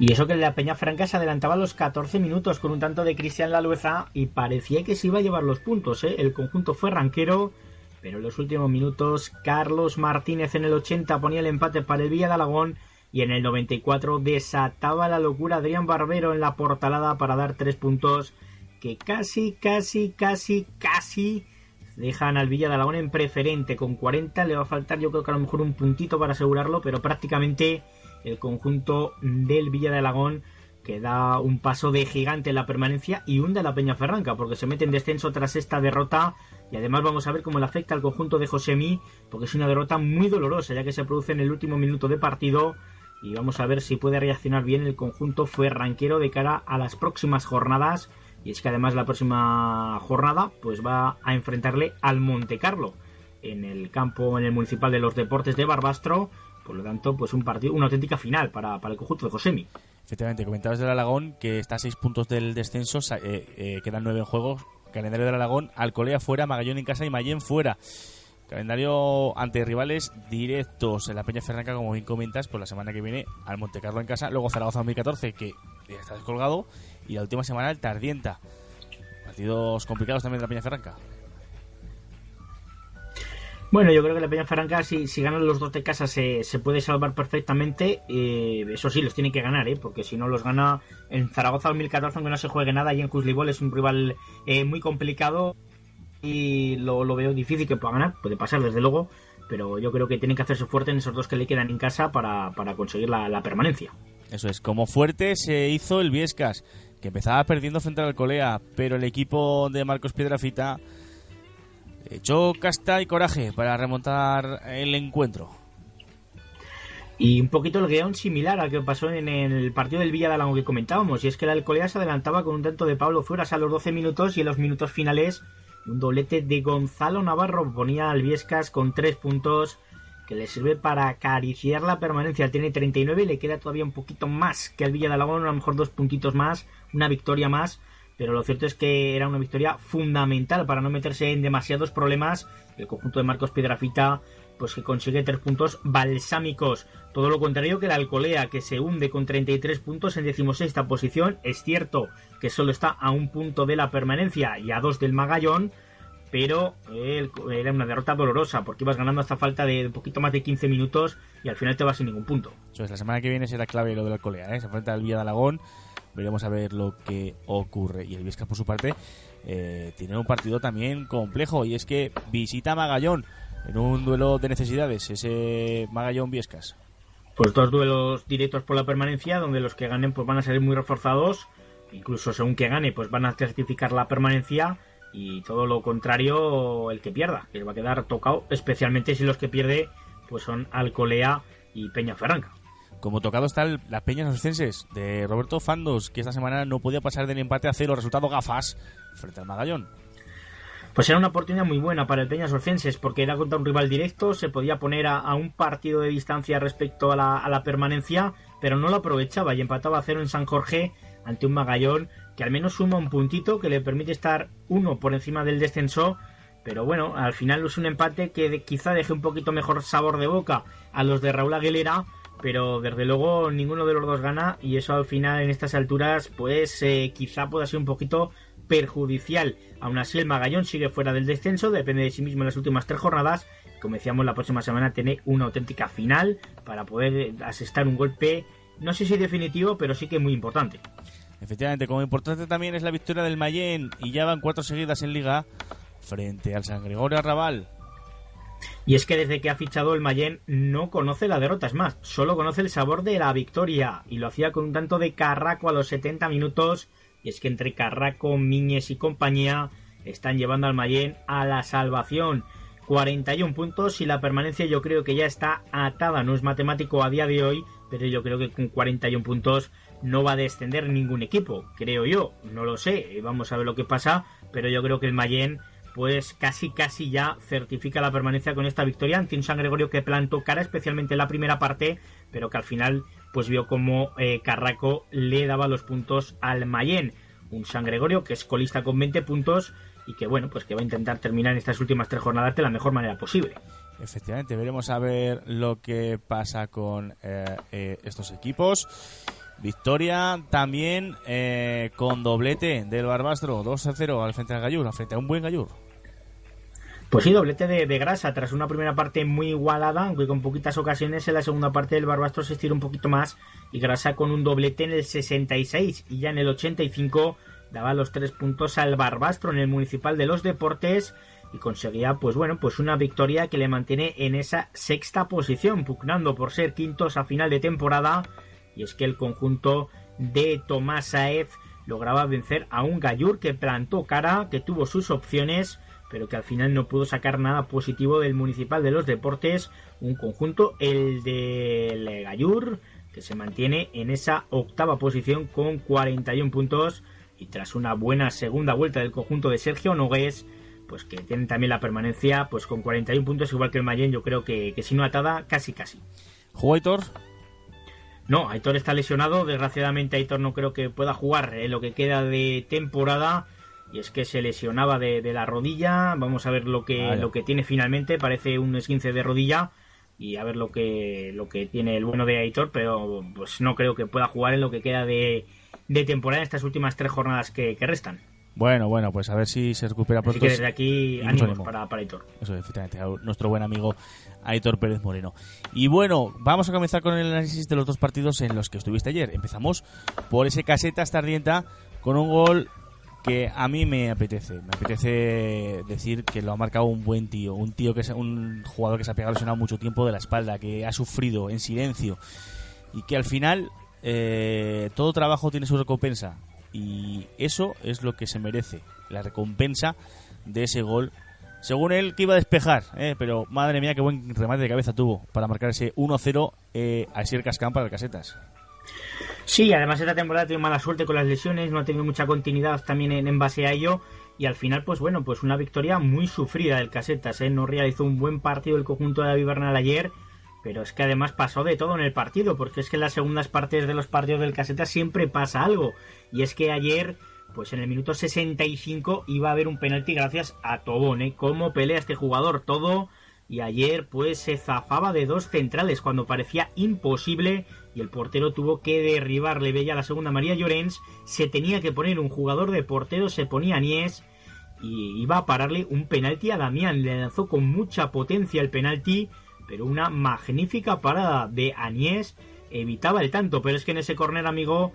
Y eso que la Peña Franca se adelantaba a los 14 minutos con un tanto de Cristian Lalueza y parecía que se iba a llevar los puntos. ¿eh? El conjunto fue ranquero, pero en los últimos minutos Carlos Martínez en el 80 ponía el empate para el Villa de Alagón y en el 94 desataba la locura Adrián Barbero en la portalada para dar tres puntos que casi, casi, casi, casi dejan al Villa de Alagón en preferente. Con 40 le va a faltar yo creo que a lo mejor un puntito para asegurarlo, pero prácticamente el conjunto del Villa de Alagón que da un paso de gigante en la permanencia y hunde a la Peña Ferranca porque se mete en descenso tras esta derrota. Y además vamos a ver cómo le afecta al conjunto de Josemi porque es una derrota muy dolorosa ya que se produce en el último minuto de partido. Y vamos a ver si puede reaccionar bien el conjunto fue ranquero de cara a las próximas jornadas. Y es que además la próxima jornada pues va a enfrentarle al Monte Carlo en el campo en el municipal de los deportes de Barbastro por lo tanto, pues un partido, una auténtica final para, el conjunto de Josemi. Efectivamente, comentabas del Aragón que está a seis puntos del descenso, eh, eh, quedan nueve juegos. Calendario del Aragón, Alcolea fuera, Magallón en casa y Mayén fuera. Calendario ante rivales directos en la Peña Ferranca, como bien comentas, por la semana que viene al Montecarlo en casa, luego Zaragoza 2014, que ya está descolgado, y la última semana el Tardienta. Partidos complicados también de la Peña Ferranca. Bueno, yo creo que la Peña Ferranca, si, si ganan los dos de casa, se, se puede salvar perfectamente. Eh, eso sí, los tiene que ganar, ¿eh? porque si no los gana en Zaragoza 2014, aunque no se juegue nada, y en Cuslibol es un rival eh, muy complicado y lo, lo, veo difícil que pueda ganar. Puede pasar, desde luego, pero yo creo que tienen que hacerse fuerte en esos dos que le quedan en casa para, para conseguir la, la permanencia. Eso es, como fuerte se hizo el Viescas, que empezaba perdiendo frente al Colea, pero el equipo de Marcos Piedrafita echó casta y coraje para remontar el encuentro. Y un poquito el guion similar al que pasó en el partido del Villa de que comentábamos, y es que el Alcolea se adelantaba con un tanto de Pablo Fueras a los 12 minutos y en los minutos finales un doblete de Gonzalo Navarro ponía al Viescas con 3 puntos que le sirve para acariciar la permanencia. Tiene 39 y le queda todavía un poquito más que al Villa de Alagón, a lo mejor dos puntitos más, una victoria más pero lo cierto es que era una victoria fundamental para no meterse en demasiados problemas. El conjunto de Marcos Piedrafita, pues que consigue tres puntos balsámicos. Todo lo contrario que la Alcolea, que se hunde con 33 puntos en decimosexta posición. Es cierto que solo está a un punto de la permanencia y a dos del Magallón, pero era una derrota dolorosa porque ibas ganando hasta falta de un poquito más de 15 minutos y al final te vas sin ningún punto. Eso es, la semana que viene será clave lo de la Alcolea, ¿eh? se enfrenta al Villa de Alagón veremos a ver lo que ocurre. Y el Viescas, por su parte, eh, tiene un partido también complejo y es que visita Magallón en un duelo de necesidades, ese Magallón-Viescas. Pues dos duelos directos por la permanencia, donde los que ganen pues van a salir muy reforzados, incluso según que gane, pues van a certificar la permanencia y todo lo contrario el que pierda, que va a quedar tocado, especialmente si los que pierde pues son Alcolea y Peña Ferranca. como tocado están las peñas ascenses de Roberto Fandos, que esta semana no podía pasar del empate a cero, resultado gafas, frente al Magallón. Pues era una oportunidad muy buena para el Peñas Orcenses porque era contra un rival directo, se podía poner a, un partido de distancia respecto a la, a la, permanencia, pero no lo aprovechaba y empataba a cero en San Jorge ante un Magallón que al menos suma un puntito que le permite estar uno por encima del descenso. Pero bueno, al final es un empate que quizá deje un poquito mejor sabor de boca a los de Raúl Aguilera, pero desde luego ninguno de los dos gana y eso al final en estas alturas pues eh, quizá pueda ser un poquito perjudicial. Aún así, el Magallón sigue fuera del descenso, depende de sí mismo en las últimas tres jornadas. Como decíamos, la próxima semana tiene una auténtica final para poder asestar un golpe, no sé si definitivo, pero sí que muy importante. Efectivamente, como importante también es la victoria del Mayén y ya van cuatro seguidas en Liga frente al San Gregorio Arrabal. Y es que desde que ha fichado el Mayén no conoce la derrota, es más, solo conoce el sabor de la victoria y lo hacía con un tanto de carraco a los 70 minutos y es que entre Carraco, Miñes y compañía están llevando al Mayén a la salvación. 41 puntos y la permanencia yo creo que ya está atada, no es matemático a día de hoy, pero yo creo que con 41 puntos no va a descender ningún equipo, creo yo, no lo sé, vamos a ver lo que pasa, pero yo creo que el Mayén pues casi casi ya certifica la permanencia con esta victoria ante un San Gregorio que plantó cara especialmente en la primera parte, pero que al final pues vio como eh, Carraco le daba los puntos al Mayén. Un San Gregorio que es colista con 20 puntos y que bueno, pues que va a intentar terminar estas últimas tres jornadas de la mejor manera posible. Efectivamente, veremos a ver lo que pasa con eh, eh, estos equipos. Victoria también con doblete del Barbastro, 2 a 0 al frente del Gallur, frente a un buen Gallur. Pues sí, doblete de, grasa tras una primera parte muy igualada, aunque con poquitas ocasiones en la segunda parte del Barbastro se estira un poquito más y grasa con un doblete en el 66 y ya en el 85 daba los tres puntos al Barbastro en el Municipal de los Deportes y conseguía pues bueno pues una victoria que le mantiene en esa sexta posición pugnando por ser quintos a final de temporada. Y es que el conjunto de Tomás Saez lograba vencer a un Gallur que plantó cara que tuvo sus opciones pero que al final no pudo sacar nada positivo del Municipal de los Deportes, un conjunto, el de Gallur, que se mantiene en esa octava posición con 41 puntos. Y tras una buena segunda vuelta del conjunto de Sergio Nogués, pues que tienen también la permanencia pues con 41 puntos igual que el Mayen, yo creo que, si no atada, casi casi. ¿Jugó Aitor? No, Aitor está lesionado, desgraciadamente Aitor no creo que pueda jugar en lo que queda de temporada y es que se lesionaba de, la rodilla. Vamos a ver lo que, lo que tiene finalmente. Parece un esguince de rodilla y a ver lo que, lo que tiene el bueno de Aitor, pero pues no creo que pueda jugar en lo que queda de, temporada en estas últimas tres jornadas que, restan. Bueno, bueno, pues a ver si se recupera pronto. Así que desde aquí ánimos para, para Aitor. Eso, efectivamente, nuestro buen amigo Aitor Pérez Moreno. Y bueno, vamos a comenzar con el análisis de los dos partidos en los que estuviste ayer. Empezamos por ese caseta Stardienta con un gol que a mí me apetece. Me apetece decir que lo ha marcado un buen tío, un tío que es un jugador que se ha pegado lesionado mucho tiempo de la espalda, que ha sufrido en silencio y que al final eh, todo trabajo tiene su recompensa y eso es lo que se merece, la recompensa de ese gol. Según él que iba a despejar, eh, pero madre mía qué buen remate de cabeza tuvo para marcar ese 1-0 eh, a Sier Cascán para el Casetas. Sí, además esta temporada tenido mala suerte con las lesiones, no ha tenido mucha continuidad también en, base a ello. Y al final, pues bueno, pues una victoria muy sufrida del Casetas. ¿eh? No realizó un buen partido el conjunto de David Bernal ayer, pero es que además pasó de todo en el partido, porque es que en las segundas partes de los partidos del Casetas siempre pasa algo. Y es que ayer, pues en el minuto 65 iba a haber un penalti gracias a Tobón, ¿eh? Cómo pelea este jugador, todo. Y ayer, pues se zafaba de dos centrales cuando parecía imposible y el portero tuvo que derribarle Bella la segunda María Llorens, se tenía que poner un jugador de portero, se ponía Anies y iba a pararle un penalti a Damián, le lanzó con mucha potencia el penalti, pero una magnífica parada de Anies evitaba el tanto, pero es que en ese corner amigo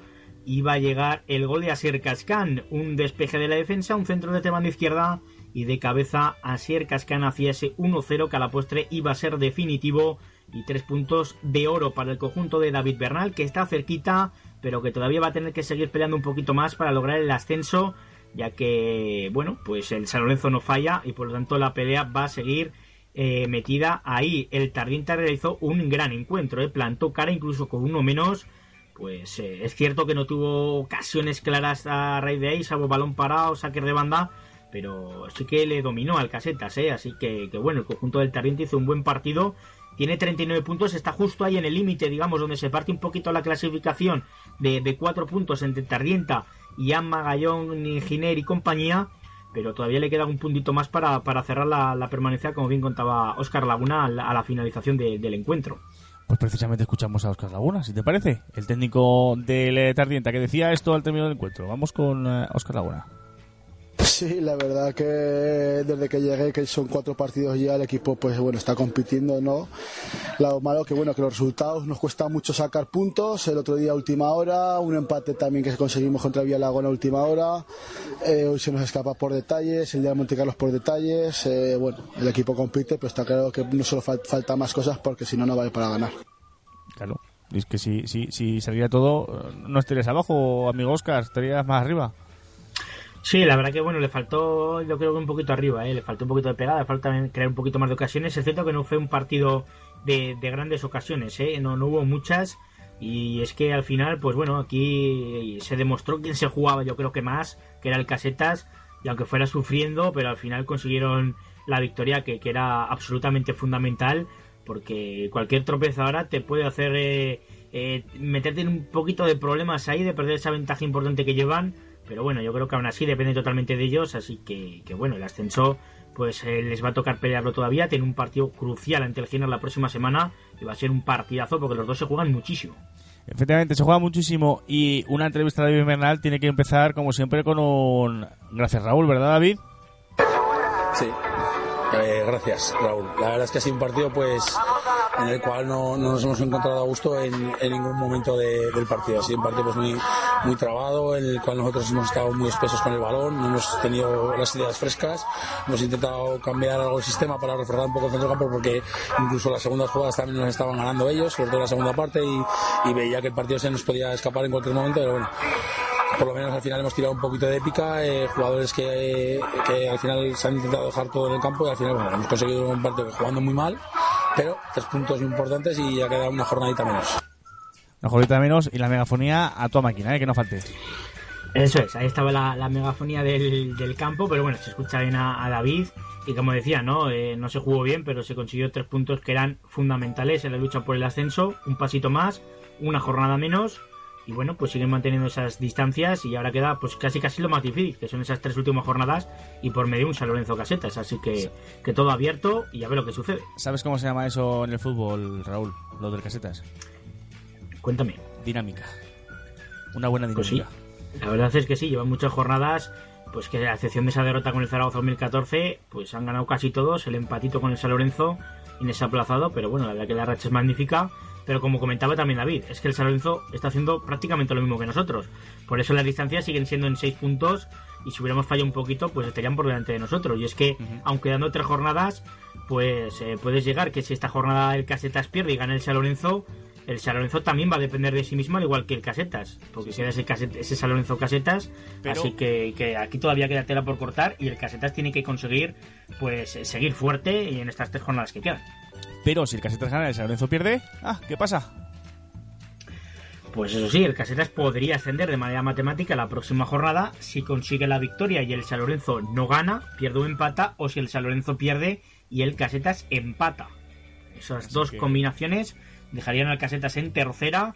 iba a llegar el gol de Asier Cascán, un despeje de la defensa, un centro de tema de izquierda y de cabeza Asier Cascán hacía ese 1-0 que a la postre iba a ser definitivo y tres puntos de oro para el conjunto de David Bernal, que está cerquita, pero que todavía va a tener que seguir peleando un poquito más para lograr el ascenso, ya que, bueno, pues el San Lorenzo no falla y por lo tanto la pelea va a seguir eh, metida ahí. El Tardienta realizó un gran encuentro, ¿eh? plantó cara incluso con uno menos. Pues eh, es cierto que no tuvo ocasiones claras a raíz de ahí, salvo balón parado, saque de banda, pero sí que le dominó al Casetas, ¿eh? así que, bueno, el conjunto del Tardienta hizo un buen partido tiene 39 puntos, está justo ahí en el límite, digamos, donde se parte un poquito la clasificación de, de 4 puntos entre Tardienta y Amma, Gallón, Giner y compañía, pero todavía le queda un puntito más para, para cerrar la, permanencia, como bien contaba Oscar Laguna, a la, finalización del encuentro. Pues precisamente escuchamos a Oscar Laguna, si te parece, el técnico del Tardienta, que decía esto al término del encuentro. Vamos con Oscar eh, Laguna. Sí, la verdad que desde que llegué, que son cuatro partidos ya, el equipo pues bueno está compitiendo, ¿no? Lo malo que bueno que los resultados nos cuesta mucho sacar puntos. El otro día última hora, un empate también que conseguimos contra Villalagona última hora. Eh, hoy se nos escapa por detalles, el día de Monte Carlos por detalles. Eh, bueno, el equipo compite, pero está claro que no solo falta más cosas porque si no no vale para ganar. Claro. Es que si, si, si saliera todo, no estarías abajo, amigo Oscar, estarías más arriba. Sí, la verdad que bueno, le faltó, yo creo que un poquito arriba, ¿eh? le faltó un poquito de pegada, le falta crear un poquito más de ocasiones. Es cierto que no fue un partido de, grandes ocasiones, ¿eh? no, no hubo muchas. Y es que al final, pues bueno, aquí se demostró quién se jugaba, yo creo que más, que era el Casetas, y aunque fuera sufriendo, pero al final consiguieron la victoria que, que era absolutamente fundamental, porque cualquier tropeza ahora te puede hacer eh, eh, meterte en un poquito de problemas ahí, de perder esa ventaja importante que llevan pero bueno, yo creo que aún así depende totalmente de ellos, así que, bueno, el ascenso pues eh, les va a tocar pelearlo todavía, tiene un partido crucial ante el Giner la próxima semana y va a ser un partidazo porque los dos se juegan muchísimo. Efectivamente, se juega muchísimo y una entrevista de David Bernal tiene que empezar como siempre con un... Gracias Raúl, ¿verdad David? Sí, eh, gracias Raúl. La verdad es que ha sido un partido pues en el cual no, nos hemos encontrado a gusto en, ningún momento del partido. Ha sido un partido pues, muy, muy trabado, en el cual nosotros hemos estado muy espesos con el balón, no hemos tenido las ideas frescas, hemos intentado cambiar algo el sistema para reforzar un poco el centro campo porque incluso las segundas jugadas también nos estaban ganando ellos, sobre todo la segunda parte, y, veía que el partido se nos podía escapar en cualquier momento, pero bueno por lo menos al final hemos tirado un poquito de épica, eh, jugadores que, que, al final se han intentado dejar todo en el campo y al final bueno, hemos conseguido un partido jugando muy mal, pero tres puntos importantes y ha quedado una jornadita menos. Una jornadita menos y la megafonía a tu máquina, ¿eh? que no falte. Eso es, ahí estaba la, megafonía del, del, campo, pero bueno, se escucha bien a, David y como decía, ¿no? Eh, no se jugó bien, pero se consiguió tres puntos que eran fundamentales en la lucha por el ascenso, un pasito más, una jornada menos y bueno, pues siguen manteniendo esas distancias y ahora queda pues casi casi lo más difícil, que son esas tres últimas jornadas y por medio un San Lorenzo Casetas, así que, que todo abierto y a ver lo que sucede. ¿Sabes cómo se llama eso en el fútbol, Raúl? Lo del Casetas. Cuéntame. Dinámica. Una buena pues dinámica. La verdad es que sí, llevan muchas jornadas pues que a excepción de esa derrota con el Zaragoza 2014, pues han ganado casi todos, el empatito con el San Lorenzo aplazado, pero bueno, la verdad que la racha es magnífica pero como comentaba también David, es que el San Lorenzo está haciendo prácticamente lo mismo que nosotros. Por eso las distancias siguen siendo en 6 puntos y si hubiéramos fallado un poquito, pues estarían por delante de nosotros. Y es que, aunque dando tres jornadas, pues eh, puedes llegar que si esta jornada el Casetas pierde y gana el San Lorenzo, el San Lorenzo también va a depender de sí mismo, al igual que el Casetas, porque si ese, ese San Lorenzo Casetas, así que, que, aquí todavía queda tela por cortar y el Casetas tiene que conseguir pues seguir fuerte y en estas tres jornadas que quedan. Pero si el Casetas gana y el San Lorenzo pierde, ah, ¿qué pasa? Pues eso sí, el Casetas podría ascender de manera matemática la próxima jornada si consigue la victoria y el San Lorenzo no gana, pierde o empata, o si el San Lorenzo pierde y el Casetas empata. Esas dos combinaciones dejarían al Casetas en tercera.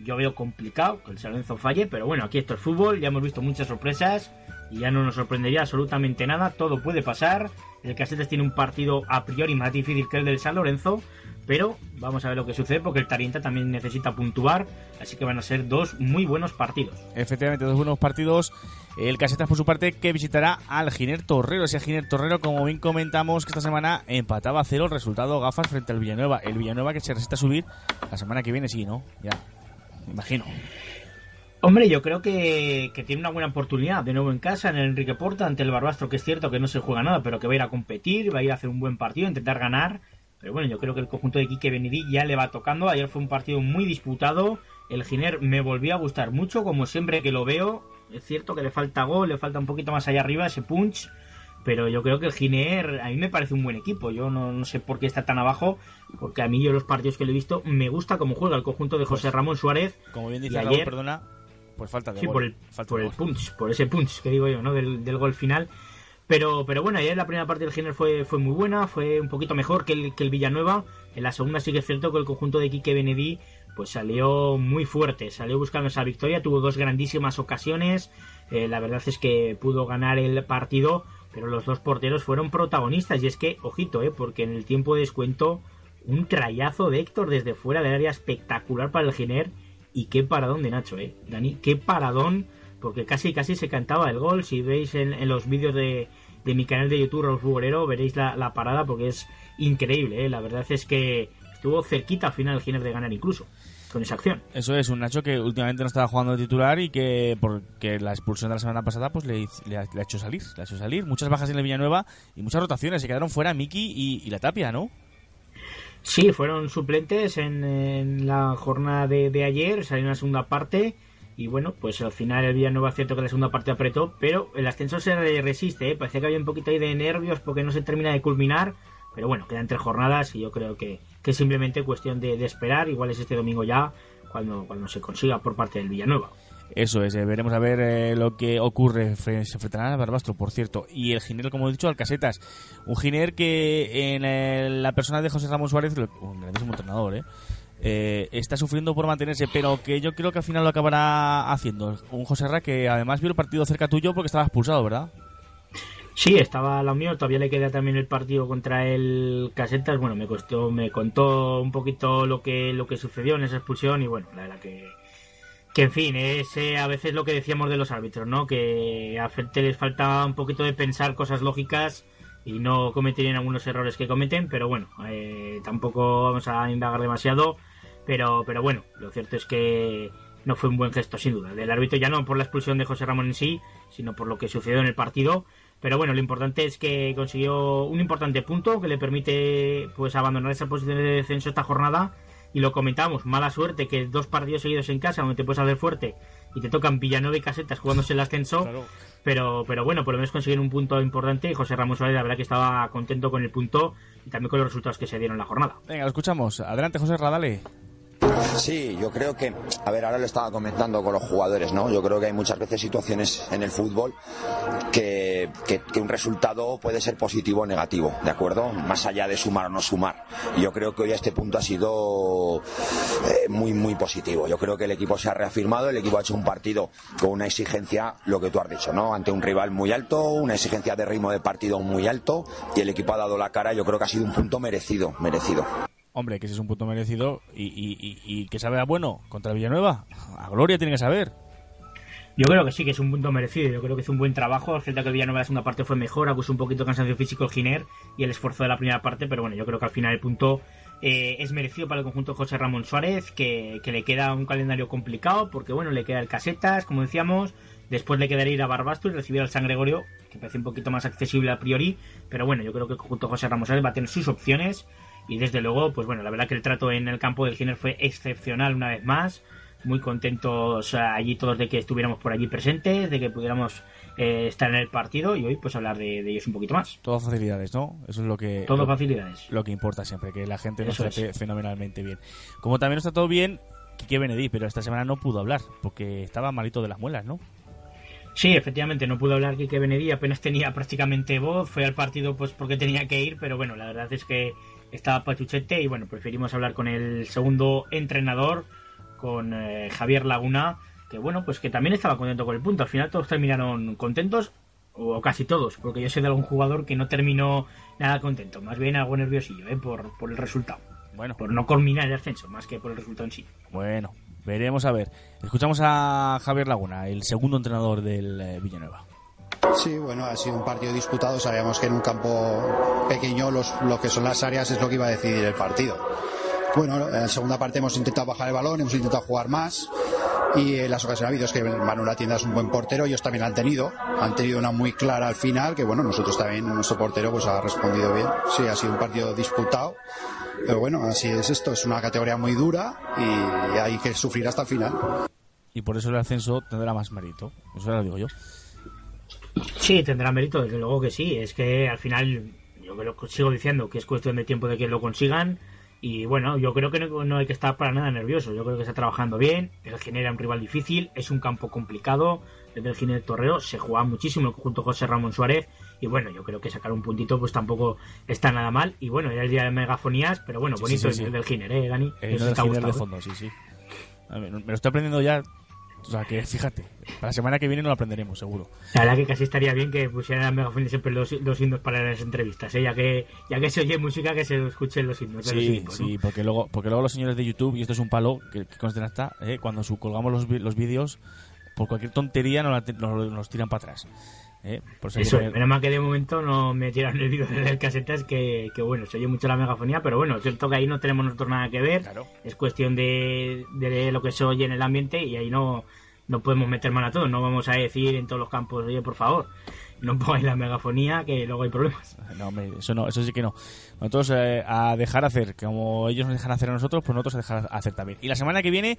Yo veo complicado que el San falle, pero bueno, aquí esto es fútbol, ya hemos visto muchas sorpresas y ya no nos sorprendería absolutamente nada, todo puede pasar. El Casetas tiene un partido a priori más difícil que el del San Lorenzo, pero vamos a ver lo que sucede porque el Tarienta también necesita puntuar, así que van a ser dos muy buenos partidos. Efectivamente, dos buenos partidos. El Casetas, por su parte, que visitará al Giner Torrero. Ese Giner Torrero, como bien comentamos, que esta semana empataba a cero el resultado gafas frente al Villanueva. El Villanueva que se resiste a subir la semana que viene, sí, ¿no? Ya, imagino. Hombre, yo creo que, tiene una buena oportunidad de nuevo en casa, en el Enrique Porta, ante el Barbastro, que es cierto que no se juega nada, pero que va a ir a competir, va a ir a hacer un buen partido, intentar ganar. Pero bueno, yo creo que el conjunto de Quique Benedí ya le va tocando. Ayer fue un partido muy disputado. El Giner me volvió a gustar mucho, como siempre que lo veo. Es cierto que le falta gol, le falta un poquito más allá arriba ese punch. pero yo creo que el Giner a mí me parece un buen equipo. Yo no, sé por qué está tan abajo, porque a mí yo los partidos que le he visto me gusta cómo juega el conjunto de José Ramón Suárez. Como bien dice Raúl, perdona, pues falta de sí, por el, por el punch, por ese punch que digo yo, ¿no? Del, del gol final. Pero, pero bueno, ayer la primera parte del Giner fue, fue muy buena, fue un poquito mejor que el, que el Villanueva. En la segunda sí que es cierto que el conjunto de Quique Benedí pues salió muy fuerte, salió buscando esa victoria, tuvo dos grandísimas ocasiones, eh, la verdad es que pudo ganar el partido, pero los dos porteros fueron protagonistas y es que, ojito, eh, porque en el tiempo de descuento un trayazo de Héctor desde fuera del área espectacular para el Giner y qué paradón de Nacho, eh, Dani, qué paradón, porque casi casi se cantaba el gol, si veis en, los vídeos de, de, mi canal de YouTube, Raúl Futbolero, veréis la, parada porque es increíble, eh, la verdad es que estuvo cerquita al final Giner de ganar incluso con esa acción. Eso es, un Nacho que últimamente no estaba jugando de titular y que porque la expulsión de la semana pasada pues le, ha, hecho salir, le ha hecho salir. Muchas bajas en el Villanueva y muchas rotaciones. Se quedaron fuera Miki y, la Tapia, ¿no? Sí, fueron suplentes en, la jornada de, ayer, salió en la segunda parte y bueno, pues al final el Villanueva cierto que la segunda parte apretó, pero el ascenso se resiste, ¿eh? parecía que había un poquito ahí de nervios porque no se termina de culminar, pero bueno, quedan tres jornadas y yo creo que que es simplemente cuestión de, esperar, igual es este domingo ya, cuando, cuando se consiga por parte del Villanueva. Eso es, eh, veremos a ver eh, lo que ocurre. Se enfrentarán a Barbastro, por cierto. Y el Giner, como he dicho, al Casetas. Un Giner que en eh, la persona de José Ramón Suárez, un grandísimo entrenador, está sufriendo por mantenerse, pero que yo creo que al final lo acabará haciendo. Un José Ra que además vio el partido cerca tuyo porque estaba expulsado, ¿verdad? Sí, estaba la unión, todavía le queda también el partido contra el Casetas. Bueno, me costó, me contó un poquito lo que, lo que sucedió en esa expulsión y bueno, la verdad que, que en fin, es eh, a veces lo que decíamos de los árbitros, ¿no? Que a Ferte les falta un poquito de pensar cosas lógicas y no cometerían algunos errores que cometen, pero bueno, eh, tampoco vamos a indagar demasiado, pero, pero bueno, lo cierto es que no fue un buen gesto, sin duda, del árbitro, ya no por la expulsión de José Ramón en sí, sino por lo que sucedió en el partido pero bueno, lo importante es que consiguió un importante punto que le permite pues abandonar esa posición de descenso esta jornada. Y lo comentamos, mala suerte que dos partidos seguidos en casa donde te puedes hacer fuerte y te tocan Villanueva y Casetas jugándose el ascenso. Pero, pero bueno, por lo menos consiguieron un punto importante y José Ramos Suárez la verdad que estaba contento con el punto y también con los resultados que se dieron en la jornada. Venga, lo escuchamos. Adelante José Radale. Sí, yo creo que, a ver, ahora lo estaba comentando con los jugadores, ¿no? Yo creo que hay muchas veces situaciones en el fútbol que, un resultado puede ser positivo o negativo, ¿de acuerdo? Más allá de sumar o no sumar. yo creo que hoy este punto ha sido eh, muy, muy positivo. Yo creo que el equipo se ha reafirmado, el equipo ha hecho un partido con una exigencia, lo que tú has dicho, ¿no? Ante un rival muy alto, una exigencia de ritmo de partido muy alto y el equipo ha dado la cara. Yo creo que ha sido un punto merecido, merecido. Hombre, que ese es un punto merecido y, y, que sabe a bueno contra Villanueva. A Gloria tiene que saber. Yo creo que sí, que es un punto merecido. Yo creo que es un buen trabajo. Es cierto que Villanueva la segunda parte fue mejor, acusó un poquito de cansancio físico el Giner y el esfuerzo de la primera parte, pero bueno, yo creo que al final el punto eh, es merecido para el conjunto José Ramón Suárez, que, le queda un calendario complicado, porque bueno, le queda el Casetas, como decíamos, después le quedaría ir a Barbasto y recibir al San Gregorio, que parece un poquito más accesible a priori, pero bueno, yo creo que el conjunto José Ramón Suárez va a tener sus opciones y desde luego, pues bueno, la verdad que el trato en el campo del Giner fue excepcional una vez más. Muy contentos allí todos de que estuviéramos por allí presentes, de que pudiéramos eh, estar en el partido y hoy pues hablar de, ellos un poquito más. Todo facilidades, ¿no? Eso es lo que... Todo facilidades. Lo que importa siempre, que la gente nos trate fenomenalmente bien. Como también nos todo bien Quique Benedí, pero esta semana no pudo hablar porque estaba malito de las muelas, ¿no? Sí, efectivamente, no pudo hablar Quique Benedí, apenas tenía prácticamente voz, fue al partido pues porque tenía que ir, pero bueno, la verdad es que estaba Pachuchete y bueno, preferimos hablar con el segundo entrenador, con eh, Javier Laguna, que bueno, pues que también estaba contento con el punto. Al final todos terminaron contentos, o casi todos, porque yo sé de algún jugador que no terminó nada contento, más bien algo nerviosillo ¿eh? por, por el resultado. Bueno, por no culminar el ascenso, más que por el resultado en sí. Bueno, veremos a ver. Escuchamos a Javier Laguna, el segundo entrenador del eh, Villanueva. Sí, bueno, ha sido un partido disputado. Sabíamos que en un campo pequeño los, lo que son las áreas es lo que iba a decidir el partido. Bueno, en la segunda parte hemos intentado bajar el balón, hemos intentado jugar más y en las ocasiones ha habido es que Manuel Tienda es un buen portero, ellos también la han tenido, han tenido una muy clara al final, que bueno, nosotros también, nuestro portero pues ha respondido bien. Sí, ha sido un partido disputado, pero bueno, así es esto, es una categoría muy dura y hay que sufrir hasta el final. Y por eso el ascenso tendrá más mérito, eso lo digo yo. Sí, tendrá mérito, desde luego que sí. Es que al final, yo creo, sigo diciendo que es cuestión de tiempo de que lo consigan. Y bueno, yo creo que no, hay que estar para nada nervioso. Yo creo que está trabajando bien. El genera un rival difícil. Es un campo complicado. Desde el Giner Torreo se juega muchísimo junto a José Ramón Suárez. Y bueno, yo creo que sacar un puntito pues tampoco está nada mal. Y bueno, ya es día de megafonías, pero bueno, bonito el del Giner, ¿eh, Dani? El del Giner de fondo, sí, sí. me lo estoy aprendiendo ya o sea que fíjate, para la semana que viene no lo aprenderemos, seguro. La verdad que casi estaría bien que pusieran Megaphone siempre los, los himnos para las entrevistas, ¿eh? ya que ya que se oye música que se escuchen los himnos. Sí, sí, porque luego porque luego los señores de YouTube, y esto es un palo que, que está, ¿eh? cuando su, colgamos los, los vídeos, por cualquier tontería nos, nos, tiran para atrás. ¿Eh? eso, menos mal que de momento no me tiran el vídeo del casetas que, que bueno, se oye mucho la megafonía, pero bueno, es cierto que ahí no tenemos nosotros nada que ver, es cuestión de, de lo que se oye en el ambiente y ahí no, no podemos meter mano a todo, no vamos a decir en todos los campos, oye, por favor, no pongáis la megafonía que luego hay problemas. No, eso no, eso sí que no. Nosotros eh, a dejar hacer, como ellos nos dejan hacer a nosotros, pues nosotros a dejar hacer también. Y la semana que viene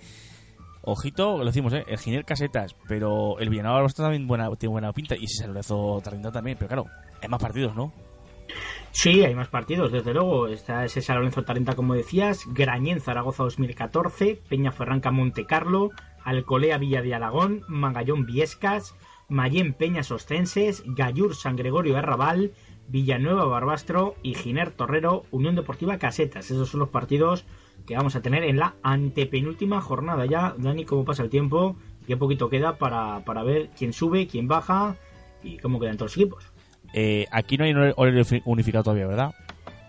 Ojito, lo decimos, ¿eh? el Giner Casetas, pero el Villanueva también buena, tiene buena pinta y se lo hizo Tarrindá también, pero claro, hay más partidos, ¿no? Sí, hay más partidos, desde luego. Está ese San Lorenzo Tarenta, como decías, Grañén Zaragoza 2014, Peña Ferranca Monte Carlo, Alcolea Villa de Alagón, Magallón Viescas, Mayén Peñas Ostenses, Gallur San Gregorio Arrabal, Villanueva Barbastro y Giner Torrero Unión Deportiva Casetas. Esos son los partidos que vamos a tener en la antepenúltima jornada. Ya, Dani, cómo pasa el tiempo, qué poquito queda para, para ver quién sube, quién baja y cómo quedan todos los equipos. Eh, aquí no hay horario unificado todavía, ¿verdad?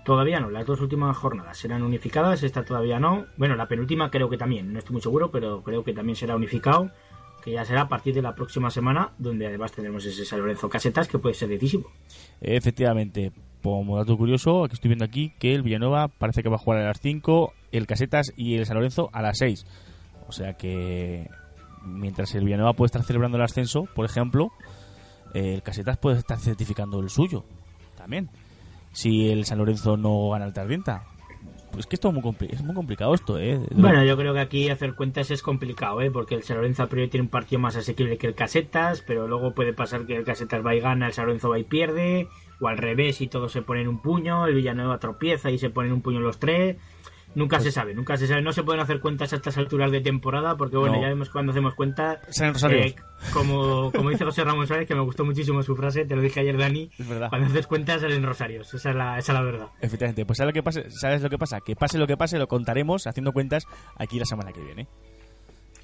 Todavía no, las dos últimas jornadas serán unificadas, esta todavía no. Bueno, la penúltima creo que también, no estoy muy seguro, pero creo que también será unificado, que ya será a partir de la próxima semana, donde además tendremos ese San Lorenzo Casetas que puede ser decisivo. Efectivamente, como dato curioso, aquí estoy viendo aquí que el Villanueva parece que va a jugar a las 5, el Casetas y el San Lorenzo a las 6. O sea que mientras el Villanueva puede estar celebrando el ascenso, por ejemplo, el Casetas puede estar certificando el suyo también. Si el San Lorenzo no gana el Tardienta. Pues que esto es muy, es muy complicado esto, ¿eh? Bueno, yo creo que aquí hacer cuentas es complicado, ¿eh? Porque el San Lorenzo a priori tiene un partido más asequible que el Casetas, pero luego puede pasar que el Casetas va y gana, el San Lorenzo va y pierde, o al revés y todos se ponen un puño, el Villanueva tropieza y se ponen un puño los tres. Nunca se pues sabe, nunca se sabe. No se pueden hacer cuentas a estas alturas de temporada porque, bueno, ya vemos cuando hacemos cuentas. Eh, como, como dice José Ramón Suárez, que me gustó muchísimo su frase, te lo dije ayer, Dani. Cuando haces cuentas salen rosarios. Esa es la, esa es la verdad. Efectivamente. Pues ¿sabes lo, que pasa? ¿sabes lo que pasa? Que pase lo que pase, lo contaremos haciendo cuentas aquí la semana que viene.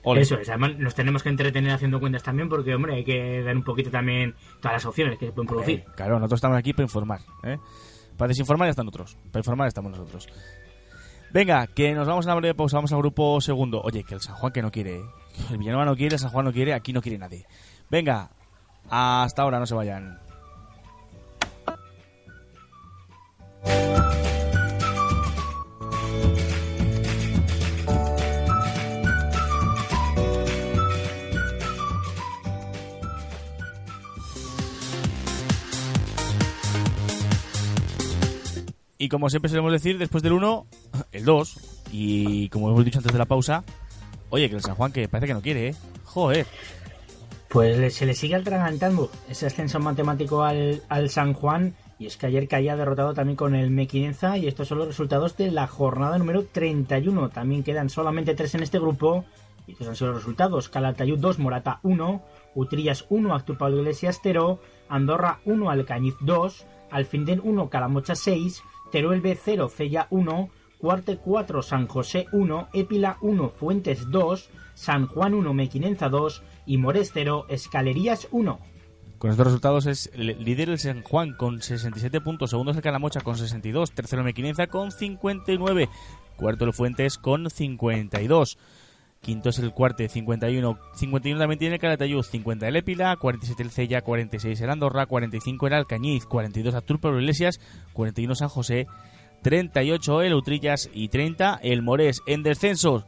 Eso es, además nos tenemos que entretener haciendo cuentas también porque, hombre, hay que dar un poquito también todas las opciones que se pueden producir. Eh, claro, nosotros estamos aquí para informar. ¿eh? Para desinformar están otros, para informar estamos nosotros. Venga, que nos vamos a la breve pausa, vamos al grupo segundo. Oye, que el San Juan que no quiere, el Villanueva no quiere, el San Juan no quiere, aquí no quiere nadie. Venga, hasta ahora, no se vayan. Y como siempre solemos decir, después del 1, el 2. Y como hemos dicho antes de la pausa, oye, que el San Juan que parece que no quiere, ¿eh? Joder. Pues se le sigue atragantando ese ascenso matemático al, al San Juan. Y es que ayer caía derrotado también con el Mequinenza. Y estos son los resultados de la jornada número 31. También quedan solamente tres en este grupo. Y estos han sido los resultados. Calatayud 2, Morata 1. Utrillas 1, Actur Pablo Iglesias 0. Andorra 1, Alcañiz 2. Alfindén 1, Calamocha 6. Teruel B 0, Cella 1, Cuarte 4, San José 1, Épila 1, Fuentes 2, San Juan 1, Mequinenza 2 y Mores 0, Escalerías 1. Con estos resultados es líder el San Juan con 67 puntos, segundo es el Calamocha con 62, tercero Mequinenza con 59, cuarto el Fuentes con 52. Quinto es el Cuarte, 51. 51 también tiene el Calatayud, 50 el Épila, 47 el Cella, 46 el Andorra, 45 el Alcañiz, 42 Artur Pablo Iglesias, 41 San José, 38 el Utrillas y 30 el Morés. En descensos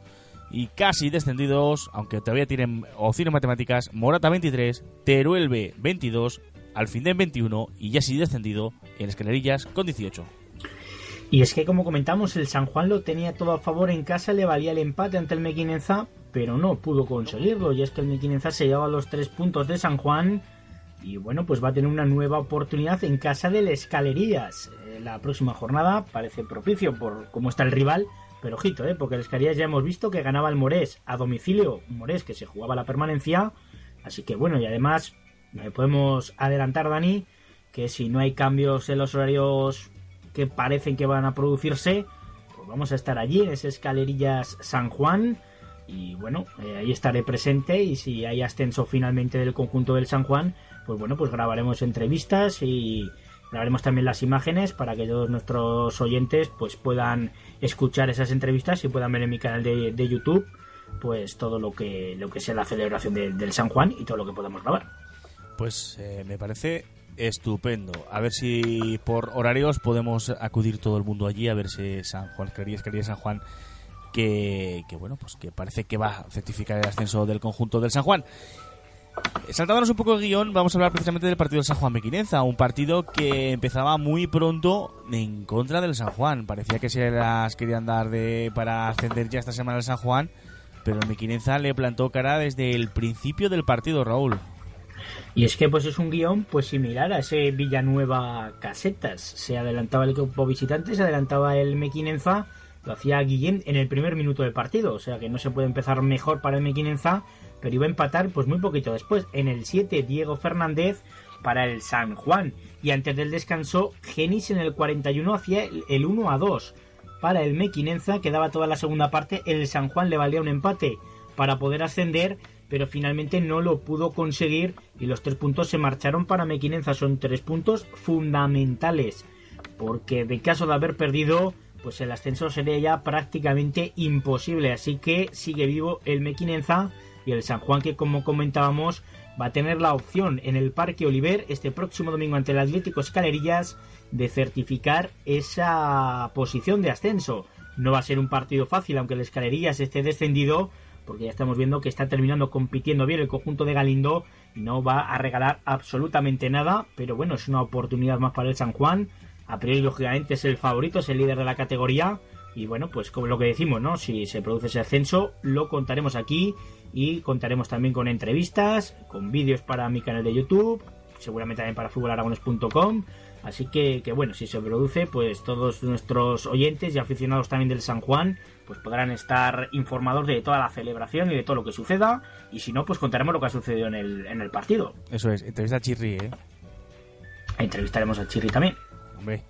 y casi descendidos, aunque todavía tienen opciones matemáticas, Morata 23, Teruel B 22, Alfindén 21 y ya sí descendido en Escalerillas con 18. Y es que, como comentamos, el San Juan lo tenía todo a favor en casa, le valía el empate ante el Mequinenza, pero no pudo conseguirlo. Y es que el Mequinenza se llevaba los tres puntos de San Juan y bueno, pues va a tener una nueva oportunidad en casa del Escalerías. Eh, la próxima jornada parece propicio por cómo está el rival, pero ojito, ¿eh? porque el Escalerías ya hemos visto que ganaba el Morés a domicilio, Morés que se jugaba la permanencia, así que bueno, y además eh, podemos adelantar, Dani, que si no hay cambios en los horarios que parecen que van a producirse, pues vamos a estar allí en ese Escalerillas San Juan. Y bueno, eh, ahí estaré presente y si hay ascenso finalmente del conjunto del San Juan, pues bueno, pues grabaremos entrevistas y grabaremos también las imágenes para que todos nuestros oyentes pues puedan escuchar esas entrevistas y puedan ver en mi canal de, YouTube pues todo lo que lo que sea la celebración del San Juan y todo lo que podamos grabar. Pues eh, me parece estupendo. A ver si por horarios podemos acudir todo el mundo allí a ver si San Juan, San Juan que, que, bueno, pues que parece que va a certificar el ascenso del conjunto del San Juan. Saltándonos un poco el guion, vamos a hablar precisamente del partido del San Juan Mequinenza, un partido que empezaba muy pronto en contra del San Juan. Parecía que se las querían dar de, para ascender ya esta semana al San Juan, pero el Mequinenza le plantó cara desde el principio del partido, Raúl. Y es que pues es un guion pues similar a ese Villanueva Casetas. Se adelantaba el equipo visitante, se adelantaba el Mequinenza, lo hacía Guillén en el primer minuto del partido, o sea que no se puede empezar mejor para el Mequinenza pero iba a empatar pues muy poquito después. En el 7, Diego Fernández para el San Juan. Y antes del descanso, Genis en el 41 hacía el 1 a 2 para el Mequinenza, que daba toda la segunda parte. El San Juan le valía un empate para poder ascender, pero finalmente no lo pudo conseguir y los tres puntos se marcharon para Mequinenza. Son tres puntos fundamentales, porque de caso de haber perdido, pues el ascenso sería ya prácticamente imposible. Así que sigue vivo el Mequinenza y el San Juan que como comentábamos va a tener la opción en el Parque Oliver este próximo domingo ante el Atlético Escalerillas de certificar esa posición de ascenso. No va a ser un partido fácil aunque el Escalerillas esté descendido porque ya estamos viendo que está terminando compitiendo bien el conjunto de Galindo y no va a regalar absolutamente nada, pero bueno, es una oportunidad más para el San Juan. A priori, lógicamente, es el favorito, es el líder de la categoría. Y bueno, pues como lo que decimos, ¿no? Si se produce ese ascenso, lo contaremos aquí y contaremos también con entrevistas, con vídeos para mi canal de YouTube, seguramente también para futbolaragones.com. Así que, que, bueno, si se produce, pues todos nuestros oyentes y aficionados también del San Juan, pues podrán estar informados de toda la celebración y de todo lo que suceda. Y si no, pues contaremos lo que ha sucedido en el, en el partido. Eso es, entrevista a Chirri, ¿eh? Entrevistaremos a Chirri también. Hombre,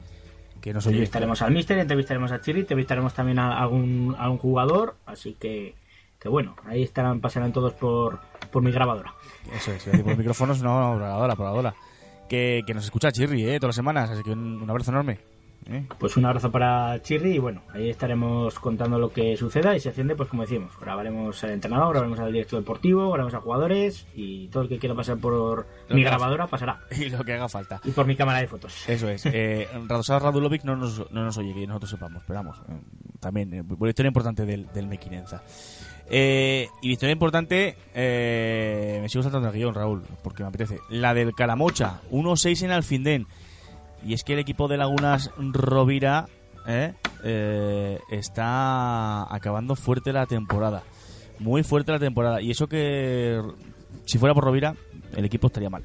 que nos oye. Entrevistaremos al Mister, entrevistaremos a Chirri, entrevistaremos también a algún, a algún jugador. Así que, que bueno, ahí estarán, pasarán todos por, por mi grabadora. Eso es, por micrófonos, no, grabadora, grabadora. Que, que nos escucha Chirri, ¿eh? Todas las semanas, así que un, abrazo enorme. ¿Eh? Pues un abrazo para Chirri y bueno, ahí estaremos contando lo que suceda y se asciende, pues como decimos, grabaremos al entrenador, grabaremos al director deportivo, grabaremos a jugadores y todo el que quiera pasar por mi grabadora pasará. Y lo que haga falta. Y por mi cámara de fotos. Eso es. Eh, Radosar Radulovic no nos, no nos oye, que nosotros sepamos, pero vamos, eh, también, eh, historia importante del, del Mequinenza. Eh, y victoria importante, eh, me sigo saltando el guion, Raúl, porque me apetece. La del Calamocha, 1-6 en Alfindén. Y es que el equipo de Lagunas Rovira eh, está acabando fuerte la temporada. Muy fuerte la temporada. Y eso que, si fuera por Rovira, el equipo estaría mal.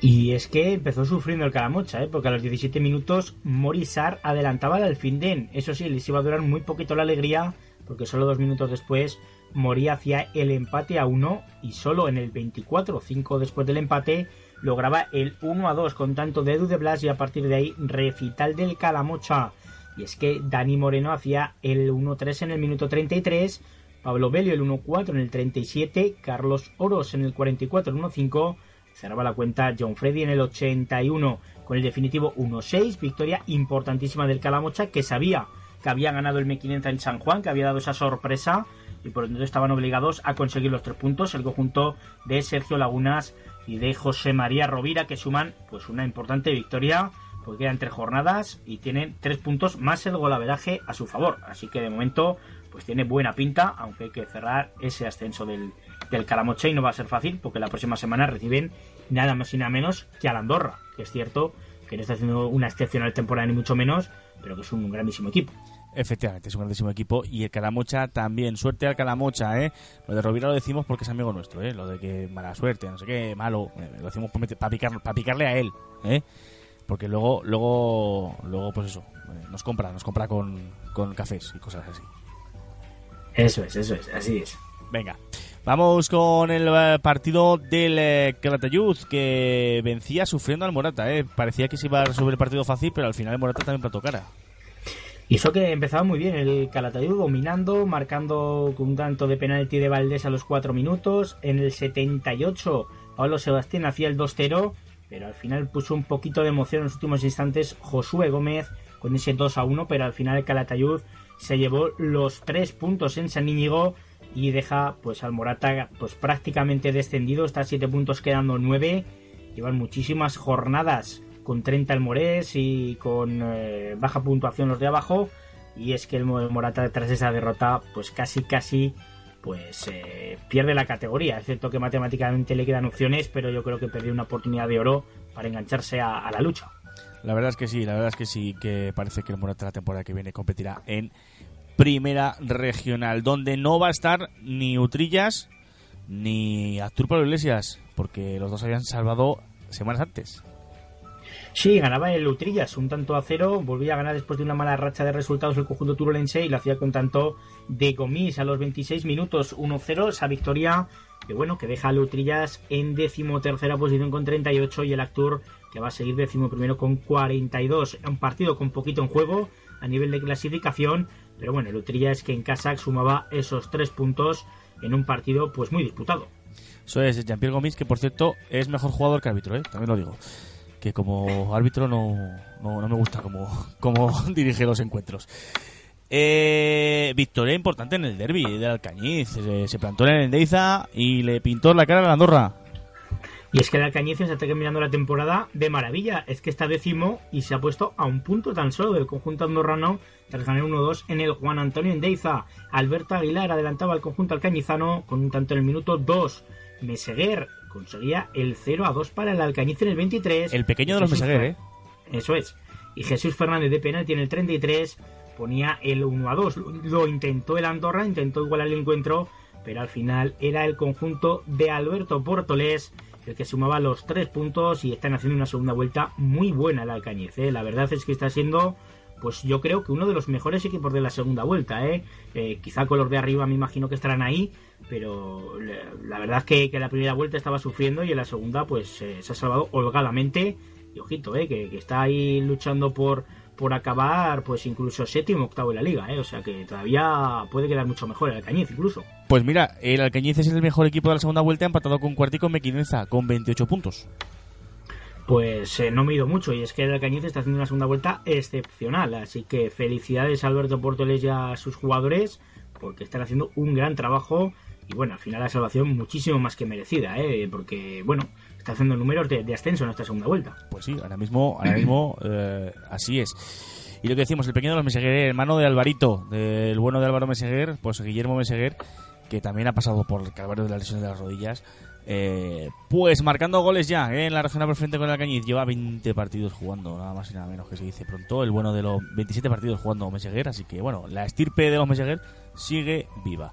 Y es que empezó sufriendo el Calamocha, porque a los 17 minutos Morisar adelantaba al Alfindén. Eso sí, les iba a durar muy poquito la alegría porque solo dos minutos después moría hacia el empate a 1 y solo en el 24, 5 después del empate, lograba el 1 a 2 con tanto de Edu de Blas y a partir de ahí recital del Calamocha. Y es que Dani Moreno hacía el 1-3 en el minuto 33, Pablo Belio el 1-4 en el 37, Carlos Oros en el 44 el 1-5, cerraba la cuenta John Freddy en el 81 con el definitivo 1-6, victoria importantísima del Calamocha que sabía que había ganado el Mequinenza en San Juan, que había dado esa sorpresa y por lo tanto estaban obligados a conseguir los tres puntos. El conjunto de Sergio Lagunas y de José María Rovira que suman pues una importante victoria porque quedan tres jornadas y tienen tres puntos más el golaveraje a su favor. Así que de momento pues tiene buena pinta, aunque hay que cerrar ese ascenso del, del Calamoche y no va a ser fácil porque la próxima semana reciben nada más y nada menos que a la Andorra, que es cierto que no está haciendo una excepcional temporada ni mucho menos, pero que es un grandísimo equipo. Efectivamente, es un grandísimo equipo y el Calamocha también. Suerte al Calamocha, ¿eh? Lo de Rovira lo decimos porque es amigo nuestro, ¿eh? Lo de que mala suerte, no sé qué, malo, eh, lo decimos para picar, picarle a él, ¿eh? Porque luego, luego, luego pues eso, eh, nos compra, nos compra con, con cafés y cosas así. Eso es, eso es, así es. Venga, vamos con el eh, partido del eh, Calatayud que vencía sufriendo al Morata. ¿eh? Parecía que se iba a resolver el partido fácil, pero al final el Morata también plantó cara. Eso que empezaba muy bien el Calatayud dominando, marcando con un tanto de penalti de Valdés a los 4 minutos. En el 78 Pablo Sebastián hacía el 2-0, pero al final puso un poquito de emoción en los últimos instantes Josué Gómez con ese 2 1, pero al final el Calatayud se llevó los 3 puntos en San Íñigo y deja pues al Morata pues prácticamente descendido, está a 7 puntos quedando 9. Llevan muchísimas jornadas con 30 el Morés y con eh, baja puntuación los de abajo. Y es que el Morata tras esa derrota pues casi casi pues eh, pierde la categoría. Es cierto que matemáticamente le quedan opciones, pero yo creo que perdió una oportunidad de oro para engancharse a, la lucha. La verdad es que sí, la verdad es que sí, que parece que el Morata la temporada que viene competirá en Primera Regional, donde no va a estar ni Utrillas ni Artur Pablo Iglesias, porque los dos habían salvado semanas antes. Sí, ganaba el Utrillas un tanto a cero, volvía a ganar después de una mala racha de resultados el conjunto turolense y lo hacía con tanto de Gomis a los 26 minutos 1-0, esa victoria que bueno, que deja a Utrillas en decimotercera posición con 38 y el Actur que va a seguir décimo primero con 42. Un partido con poquito en juego a nivel de clasificación, pero bueno, el Utrillas que en casa sumaba esos tres puntos en un partido pues muy disputado. Eso es, Jean-Pierre Gomis, que por cierto es mejor jugador que árbitro, ¿eh? también lo digo que como árbitro no, no, me gusta como, como dirige los encuentros. Eh, victoria importante en el derby de Alcañiz. Se, plantó en el Endeiza y le pintó la cara a la Andorra. Y es que el Alcañiz se está terminando la temporada de maravilla. Es que está décimo y se ha puesto a un punto tan solo del conjunto andorrano tras ganar 1-2 en el Juan Antonio Endeiza. Alberto Aguilar adelantaba al conjunto alcañizano con un tanto en el minuto 2. Meseguer conseguía el 0 a 2 para el Alcañiz en el 23. El pequeño de los Meseguer, ¿eh? Eso es. Y Jesús Fernández de penalti en el 33 ponía el 1 a 2. Lo intentó el Andorra, intentó igualar el encuentro, pero al final era el conjunto de Alberto Portolés el que sumaba los 3 puntos y están haciendo una segunda vuelta muy buena el Alcañiz. ¿eh? La verdad es que está siendo pues yo creo que uno de los mejores equipos de la segunda vuelta, ¿eh? eh quizá con los de arriba me imagino que estarán ahí, pero la verdad es que, que la primera vuelta estaba sufriendo y en la segunda pues eh, se ha salvado holgadamente. Y ojito, ¿eh? Que, está ahí luchando por, por acabar pues incluso séptimo octavo en la liga, ¿eh? O sea que todavía puede quedar mucho mejor el Alcañiz incluso. Pues mira, el Alcañiz es el mejor equipo de la segunda vuelta empatado con Cuartico Mequinenza con 28 puntos pues eh, no me he ido mucho y es que el Alcañiz está haciendo una segunda vuelta excepcional. Así que felicidades a Alberto Portoles y a sus jugadores porque están haciendo un gran trabajo bueno, al final la salvación muchísimo más que merecida, ¿eh? porque bueno, está haciendo números de, ascenso en esta segunda vuelta. Pues sí, ahora mismo, ahora mismo eh, así es. Y lo que decimos, el pequeño de los Meseguer, hermano de Alvarito, del bueno de Álvaro Meseguer, pues Guillermo Meseguer, que también ha pasado por el calvario de las lesiones de las rodillas, eh, pues marcando goles ya ¿eh? en la regional preferente con el Alcañiz. Lleva 20 partidos jugando, nada más y nada menos que se dice pronto. El bueno de los 27 partidos jugando Meseguer. Así que bueno, la estirpe de los Meseguer sigue viva.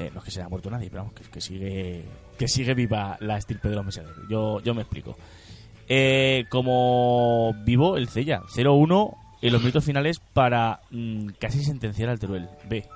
Eh, no es que se haya muerto nadie, pero vamos, que, sigue que sigue viva la estirpe de los Meseguer. Yo, yo me explico. Eh, como vivo el Cella, 0-1 en los minutos finales para mm, casi sentenciar al Teruel B.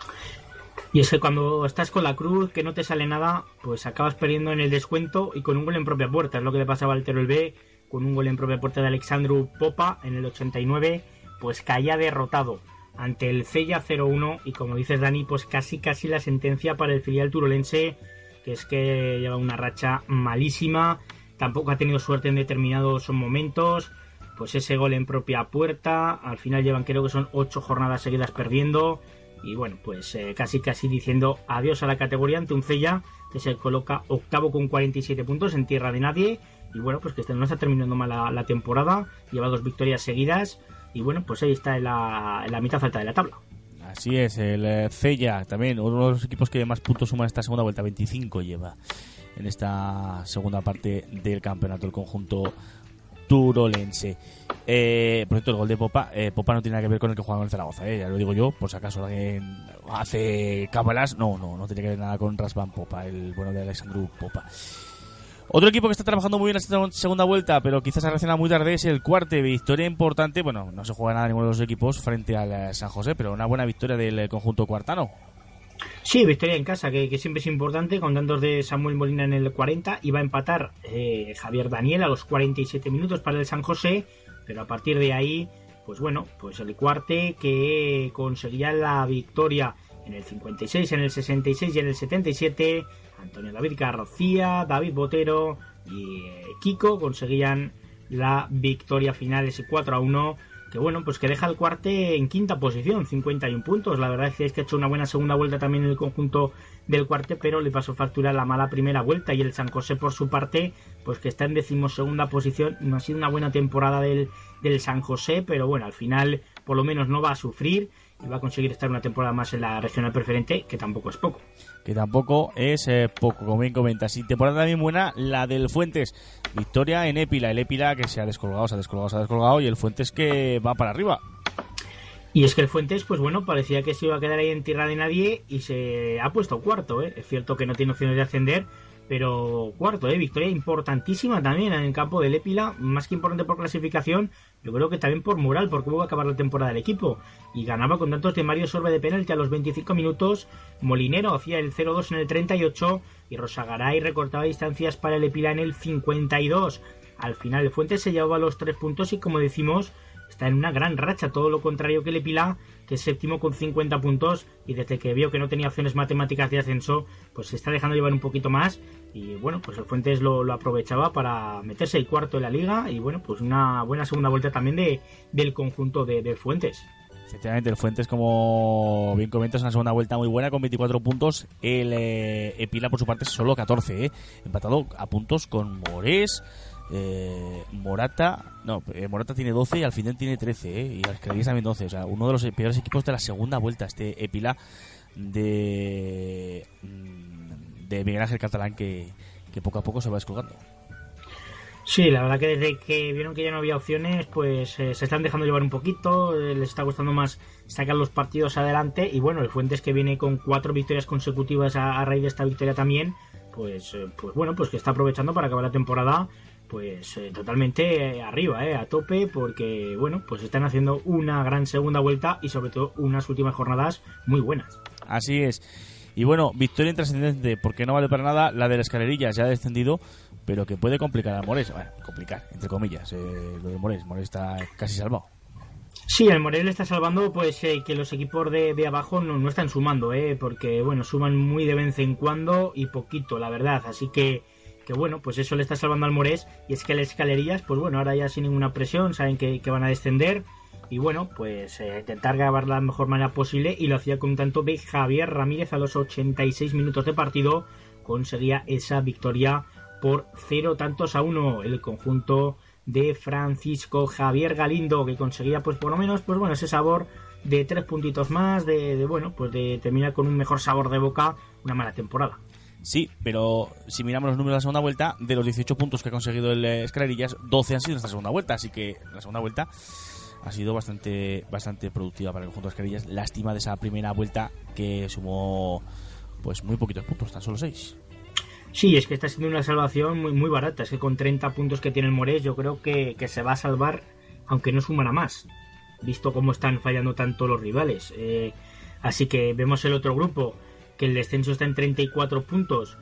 Y es que cuando estás con la cruz, que no te sale nada, pues acabas perdiendo en el descuento y con un gol en propia puerta. Es lo que le pasaba al Teruel B, con un gol en propia puerta de Alexandru Popa en el 89, pues caía derrotado ante el Cella 0-1 y como dices Dani, pues casi casi la sentencia para el filial turolense, que es que lleva una racha malísima, tampoco ha tenido suerte en determinados momentos, pues ese gol en propia puerta, al final llevan creo que son 8 jornadas seguidas perdiendo, y bueno, pues eh, casi casi diciendo adiós a la categoría ante un Cella que se coloca octavo con 47 puntos en tierra de nadie y bueno, pues que este no está terminando mal la, temporada, lleva dos victorias seguidas y bueno, pues ahí está en la, la mitad alta de la tabla. Así es, el eh, Cella también, uno de los equipos que más puntos suma esta segunda vuelta, 25 lleva en esta segunda parte del campeonato, el conjunto turolense. Eh, por cierto, el gol de Popa, eh, Popa no tiene nada que ver con el que juega en el Zaragoza, eh, ya lo digo yo, por si acaso alguien hace cábalas. No, no, no tiene que ver nada con Rasvan Popa, el bueno de Alexandru Popa. Otro equipo que está trabajando muy bien en esta segunda vuelta, pero quizás ha reaccionado muy tarde, es el Cuarte. Victoria importante, bueno, no se juega nada ninguno de los equipos frente al eh, San José, pero una buena victoria del eh, conjunto cuartano. Sí, victoria en casa, que, que siempre es importante, con tantos de Samuel Molina en el 40. Iba a empatar eh, Javier Daniel a los 47 minutos para el San José, pero a partir de ahí, pues bueno, pues el Cuarte que conseguía la victoria en el 56, en el 66 y en el 77 Antonio David García, David Botero y eh, Kiko conseguían la victoria final, ese 4 a 1. Que bueno, pues que deja el cuarte en quinta posición, 51 puntos. La verdad es que ha hecho una buena segunda vuelta también en el conjunto del cuarte, pero le pasó factura la mala primera vuelta. Y el San José, por su parte, pues que está en decimosegunda posición. No ha sido una buena temporada del, del San José, pero bueno, al final por lo menos no va a sufrir y va a conseguir estar una temporada más en la regional preferente, que tampoco es poco. Que tampoco es eh, poco, como bien comentas. Y temporada también buena, la del Fuentes. Victoria en Épila. El Épila que se ha descolgado, se ha descolgado, se ha descolgado. Y el Fuentes que va para arriba. Y es que el Fuentes, pues bueno, parecía que se iba a quedar ahí en tierra de nadie y se ha puesto cuarto. ¿eh? Es cierto que no tiene opciones de ascender, pero cuarto, ¿eh? victoria importantísima también en el campo del Épila, más que importante por clasificación, yo creo que también por moral, por cómo va a acabar la temporada del equipo. Y ganaba con tantos de Mario Sorbe de penalti a los 25 minutos, Molinero hacía el 0-2 en el 38 y Rosagaray recortaba distancias para el Épila en el 52. Al final el Fuentes se llevaba los tres puntos y como decimos, está en una gran racha, todo lo contrario que el Epila, que es séptimo con 50 puntos y desde que vio que no tenía opciones matemáticas de ascenso, pues se está dejando llevar un poquito más y bueno, pues el Fuentes lo, lo aprovechaba para meterse el cuarto de la liga y bueno, pues una buena segunda vuelta también de, del conjunto de, de Fuentes. Efectivamente, el Fuentes, como bien comentas, una segunda vuelta muy buena con 24 puntos. El eh, Epila, por su parte, solo 14, ¿eh? empatado a puntos con Morés, eh, Morata, no, eh, Morata tiene 12 y al final tiene 13, ¿eh? y Escaladillas también 12. O sea, uno de los peores equipos de la segunda vuelta, este Epila de, mm, de Miguel Ángel Catalán, que, que poco a poco se va descolgando. Sí, la verdad que desde que vieron que ya no había opciones, pues eh, se están dejando llevar un poquito, eh, les está gustando más sacar los partidos adelante y bueno, el Fuentes que viene con cuatro victorias consecutivas a, raíz de esta victoria también, pues, pues bueno, pues que está aprovechando para acabar la temporada pues eh, totalmente arriba, eh, a tope, porque bueno, pues están haciendo una gran segunda vuelta y sobre todo unas últimas jornadas muy buenas. Así es. Y bueno, victoria intrascendente, porque no vale para nada la de la escalerilla, ya ha descendido, pero que puede complicar a Mores. Bueno, complicar, entre comillas, eh, lo de Mores. Mores está casi salvado. Sí, el Morel está salvando pues eh, que los equipos de, de abajo no, no, están sumando, eh, porque bueno, suman muy de vez en cuando y poquito, la verdad. Así que, que bueno, pues eso le está salvando al Morés. Y es que las escalerillas, pues bueno, ahora ya sin ninguna presión, saben que, que van a descender. Y bueno, pues eh, intentar grabar la mejor manera posible. Y lo hacía con tanto de Javier Ramírez a los 86 minutos de partido. Conseguía esa victoria por cero tantos a uno. El conjunto de Francisco Javier Galindo, que conseguía, pues por lo menos, pues bueno, ese sabor de tres puntitos más, de, de bueno, pues de terminar con un mejor sabor de boca una mala temporada. Sí, pero si miramos los números de la segunda vuelta, de los 18 puntos que ha conseguido el eh, Escalerillas, 12 han sido en esta segunda vuelta, así que la segunda vuelta ha sido bastante bastante productiva para el conjunto de Escalerillas. Lástima de esa primera vuelta que sumó pues muy poquitos puntos, tan solo 6. Sí, es que está siendo una salvación muy, muy barata. Es que con 30 puntos que tiene el Morés, yo creo que, se va a salvar, aunque no sumará más, visto cómo están fallando tanto los rivales. Eh, así que vemos el otro grupo, que el descenso está en 34 puntos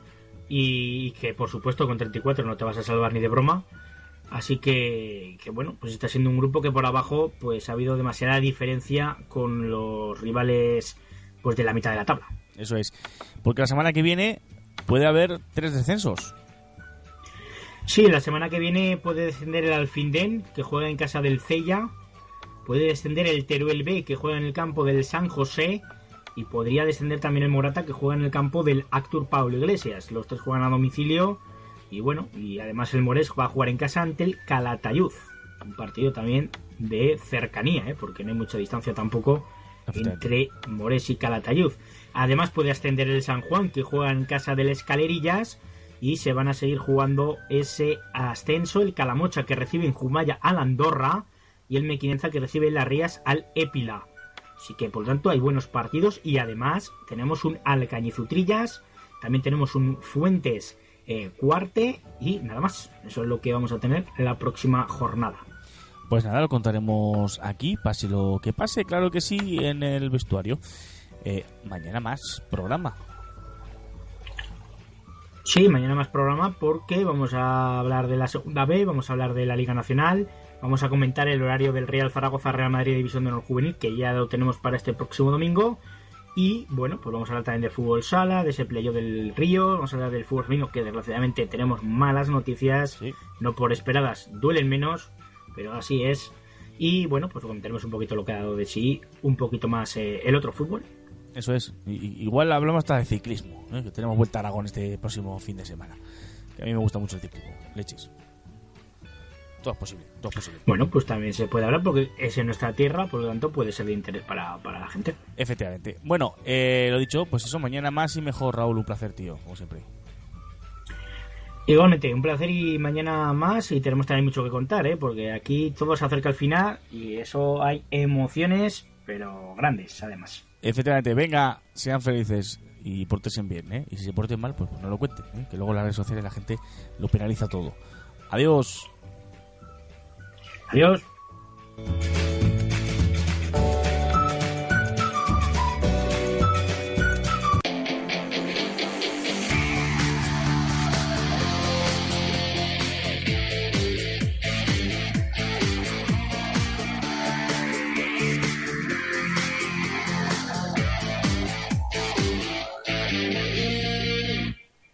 y que, por supuesto, con 34 no te vas a salvar ni de broma. Así que, que bueno, pues está siendo un grupo que por abajo pues ha habido demasiada diferencia con los rivales pues de la mitad de la tabla. Eso es. Porque la semana que viene puede haber tres descensos. Sí, la semana que viene puede descender el Alfindén, que juega en casa del Cella. Puede descender el Teruel B, que juega en el campo del San José. Y podría descender también el Morata, que juega en el campo del Actur Pablo Iglesias. Los tres juegan a domicilio. Y bueno, y además el Mores va a jugar en casa ante el Calatayud. Un partido también de cercanía, ¿eh? porque no hay mucha distancia tampoco entre Mores y Calatayud. Además puede ascender el San Juan, que juega en casa del Escalerillas. Y se van a seguir jugando ese ascenso. El Calamocha, que recibe en Jumaya al Andorra. y el Mequinenza que recibe las Rías al Épila. Así que por lo tanto hay buenos partidos y además tenemos un Alcañizutrillas, también tenemos un Fuentes eh, Cuarte y nada más. Eso es lo que vamos a tener en la próxima jornada. Pues nada, lo contaremos aquí, pase lo que pase, claro que sí, en el vestuario. Eh, mañana más programa. Sí, mañana más programa porque vamos a hablar de la segunda B, vamos a hablar de la Liga Nacional, vamos a comentar el horario del Real Zaragoza Real Madrid División de Honor Juvenil que ya lo tenemos para este próximo domingo. Y bueno, pues vamos a hablar también del fútbol sala, de ese playo del Río, vamos a hablar del fútbol femenino, que desgraciadamente tenemos malas noticias, no por esperadas, duelen menos, pero así es. Y bueno, pues comentaremos un poquito lo que ha dado de sí, un poquito más eh, el otro fútbol. Eso es. igual hablamos hasta de ciclismo, ¿eh? que tenemos vuelta a Aragón este próximo fin de semana. Que a mí me gusta mucho el ciclismo. Leches. Todo es posible, todo es posible. Bueno, pues también se puede hablar porque es en nuestra tierra, por lo tanto puede ser de interés para, la gente. Efectivamente. Bueno, eh, lo dicho, pues eso, mañana más y mejor, Raúl, un placer, tío, como siempre. Igualmente, un placer y mañana más y tenemos también mucho que contar, ¿eh? porque aquí todo se acerca al final y eso hay emociones, pero grandes además. Efectivamente, venga, sean felices y portense bien, ¿eh? Y si se porten mal, pues no lo cuenten, ¿eh? que luego en las redes sociales la gente lo penaliza todo. Adiós. Adiós.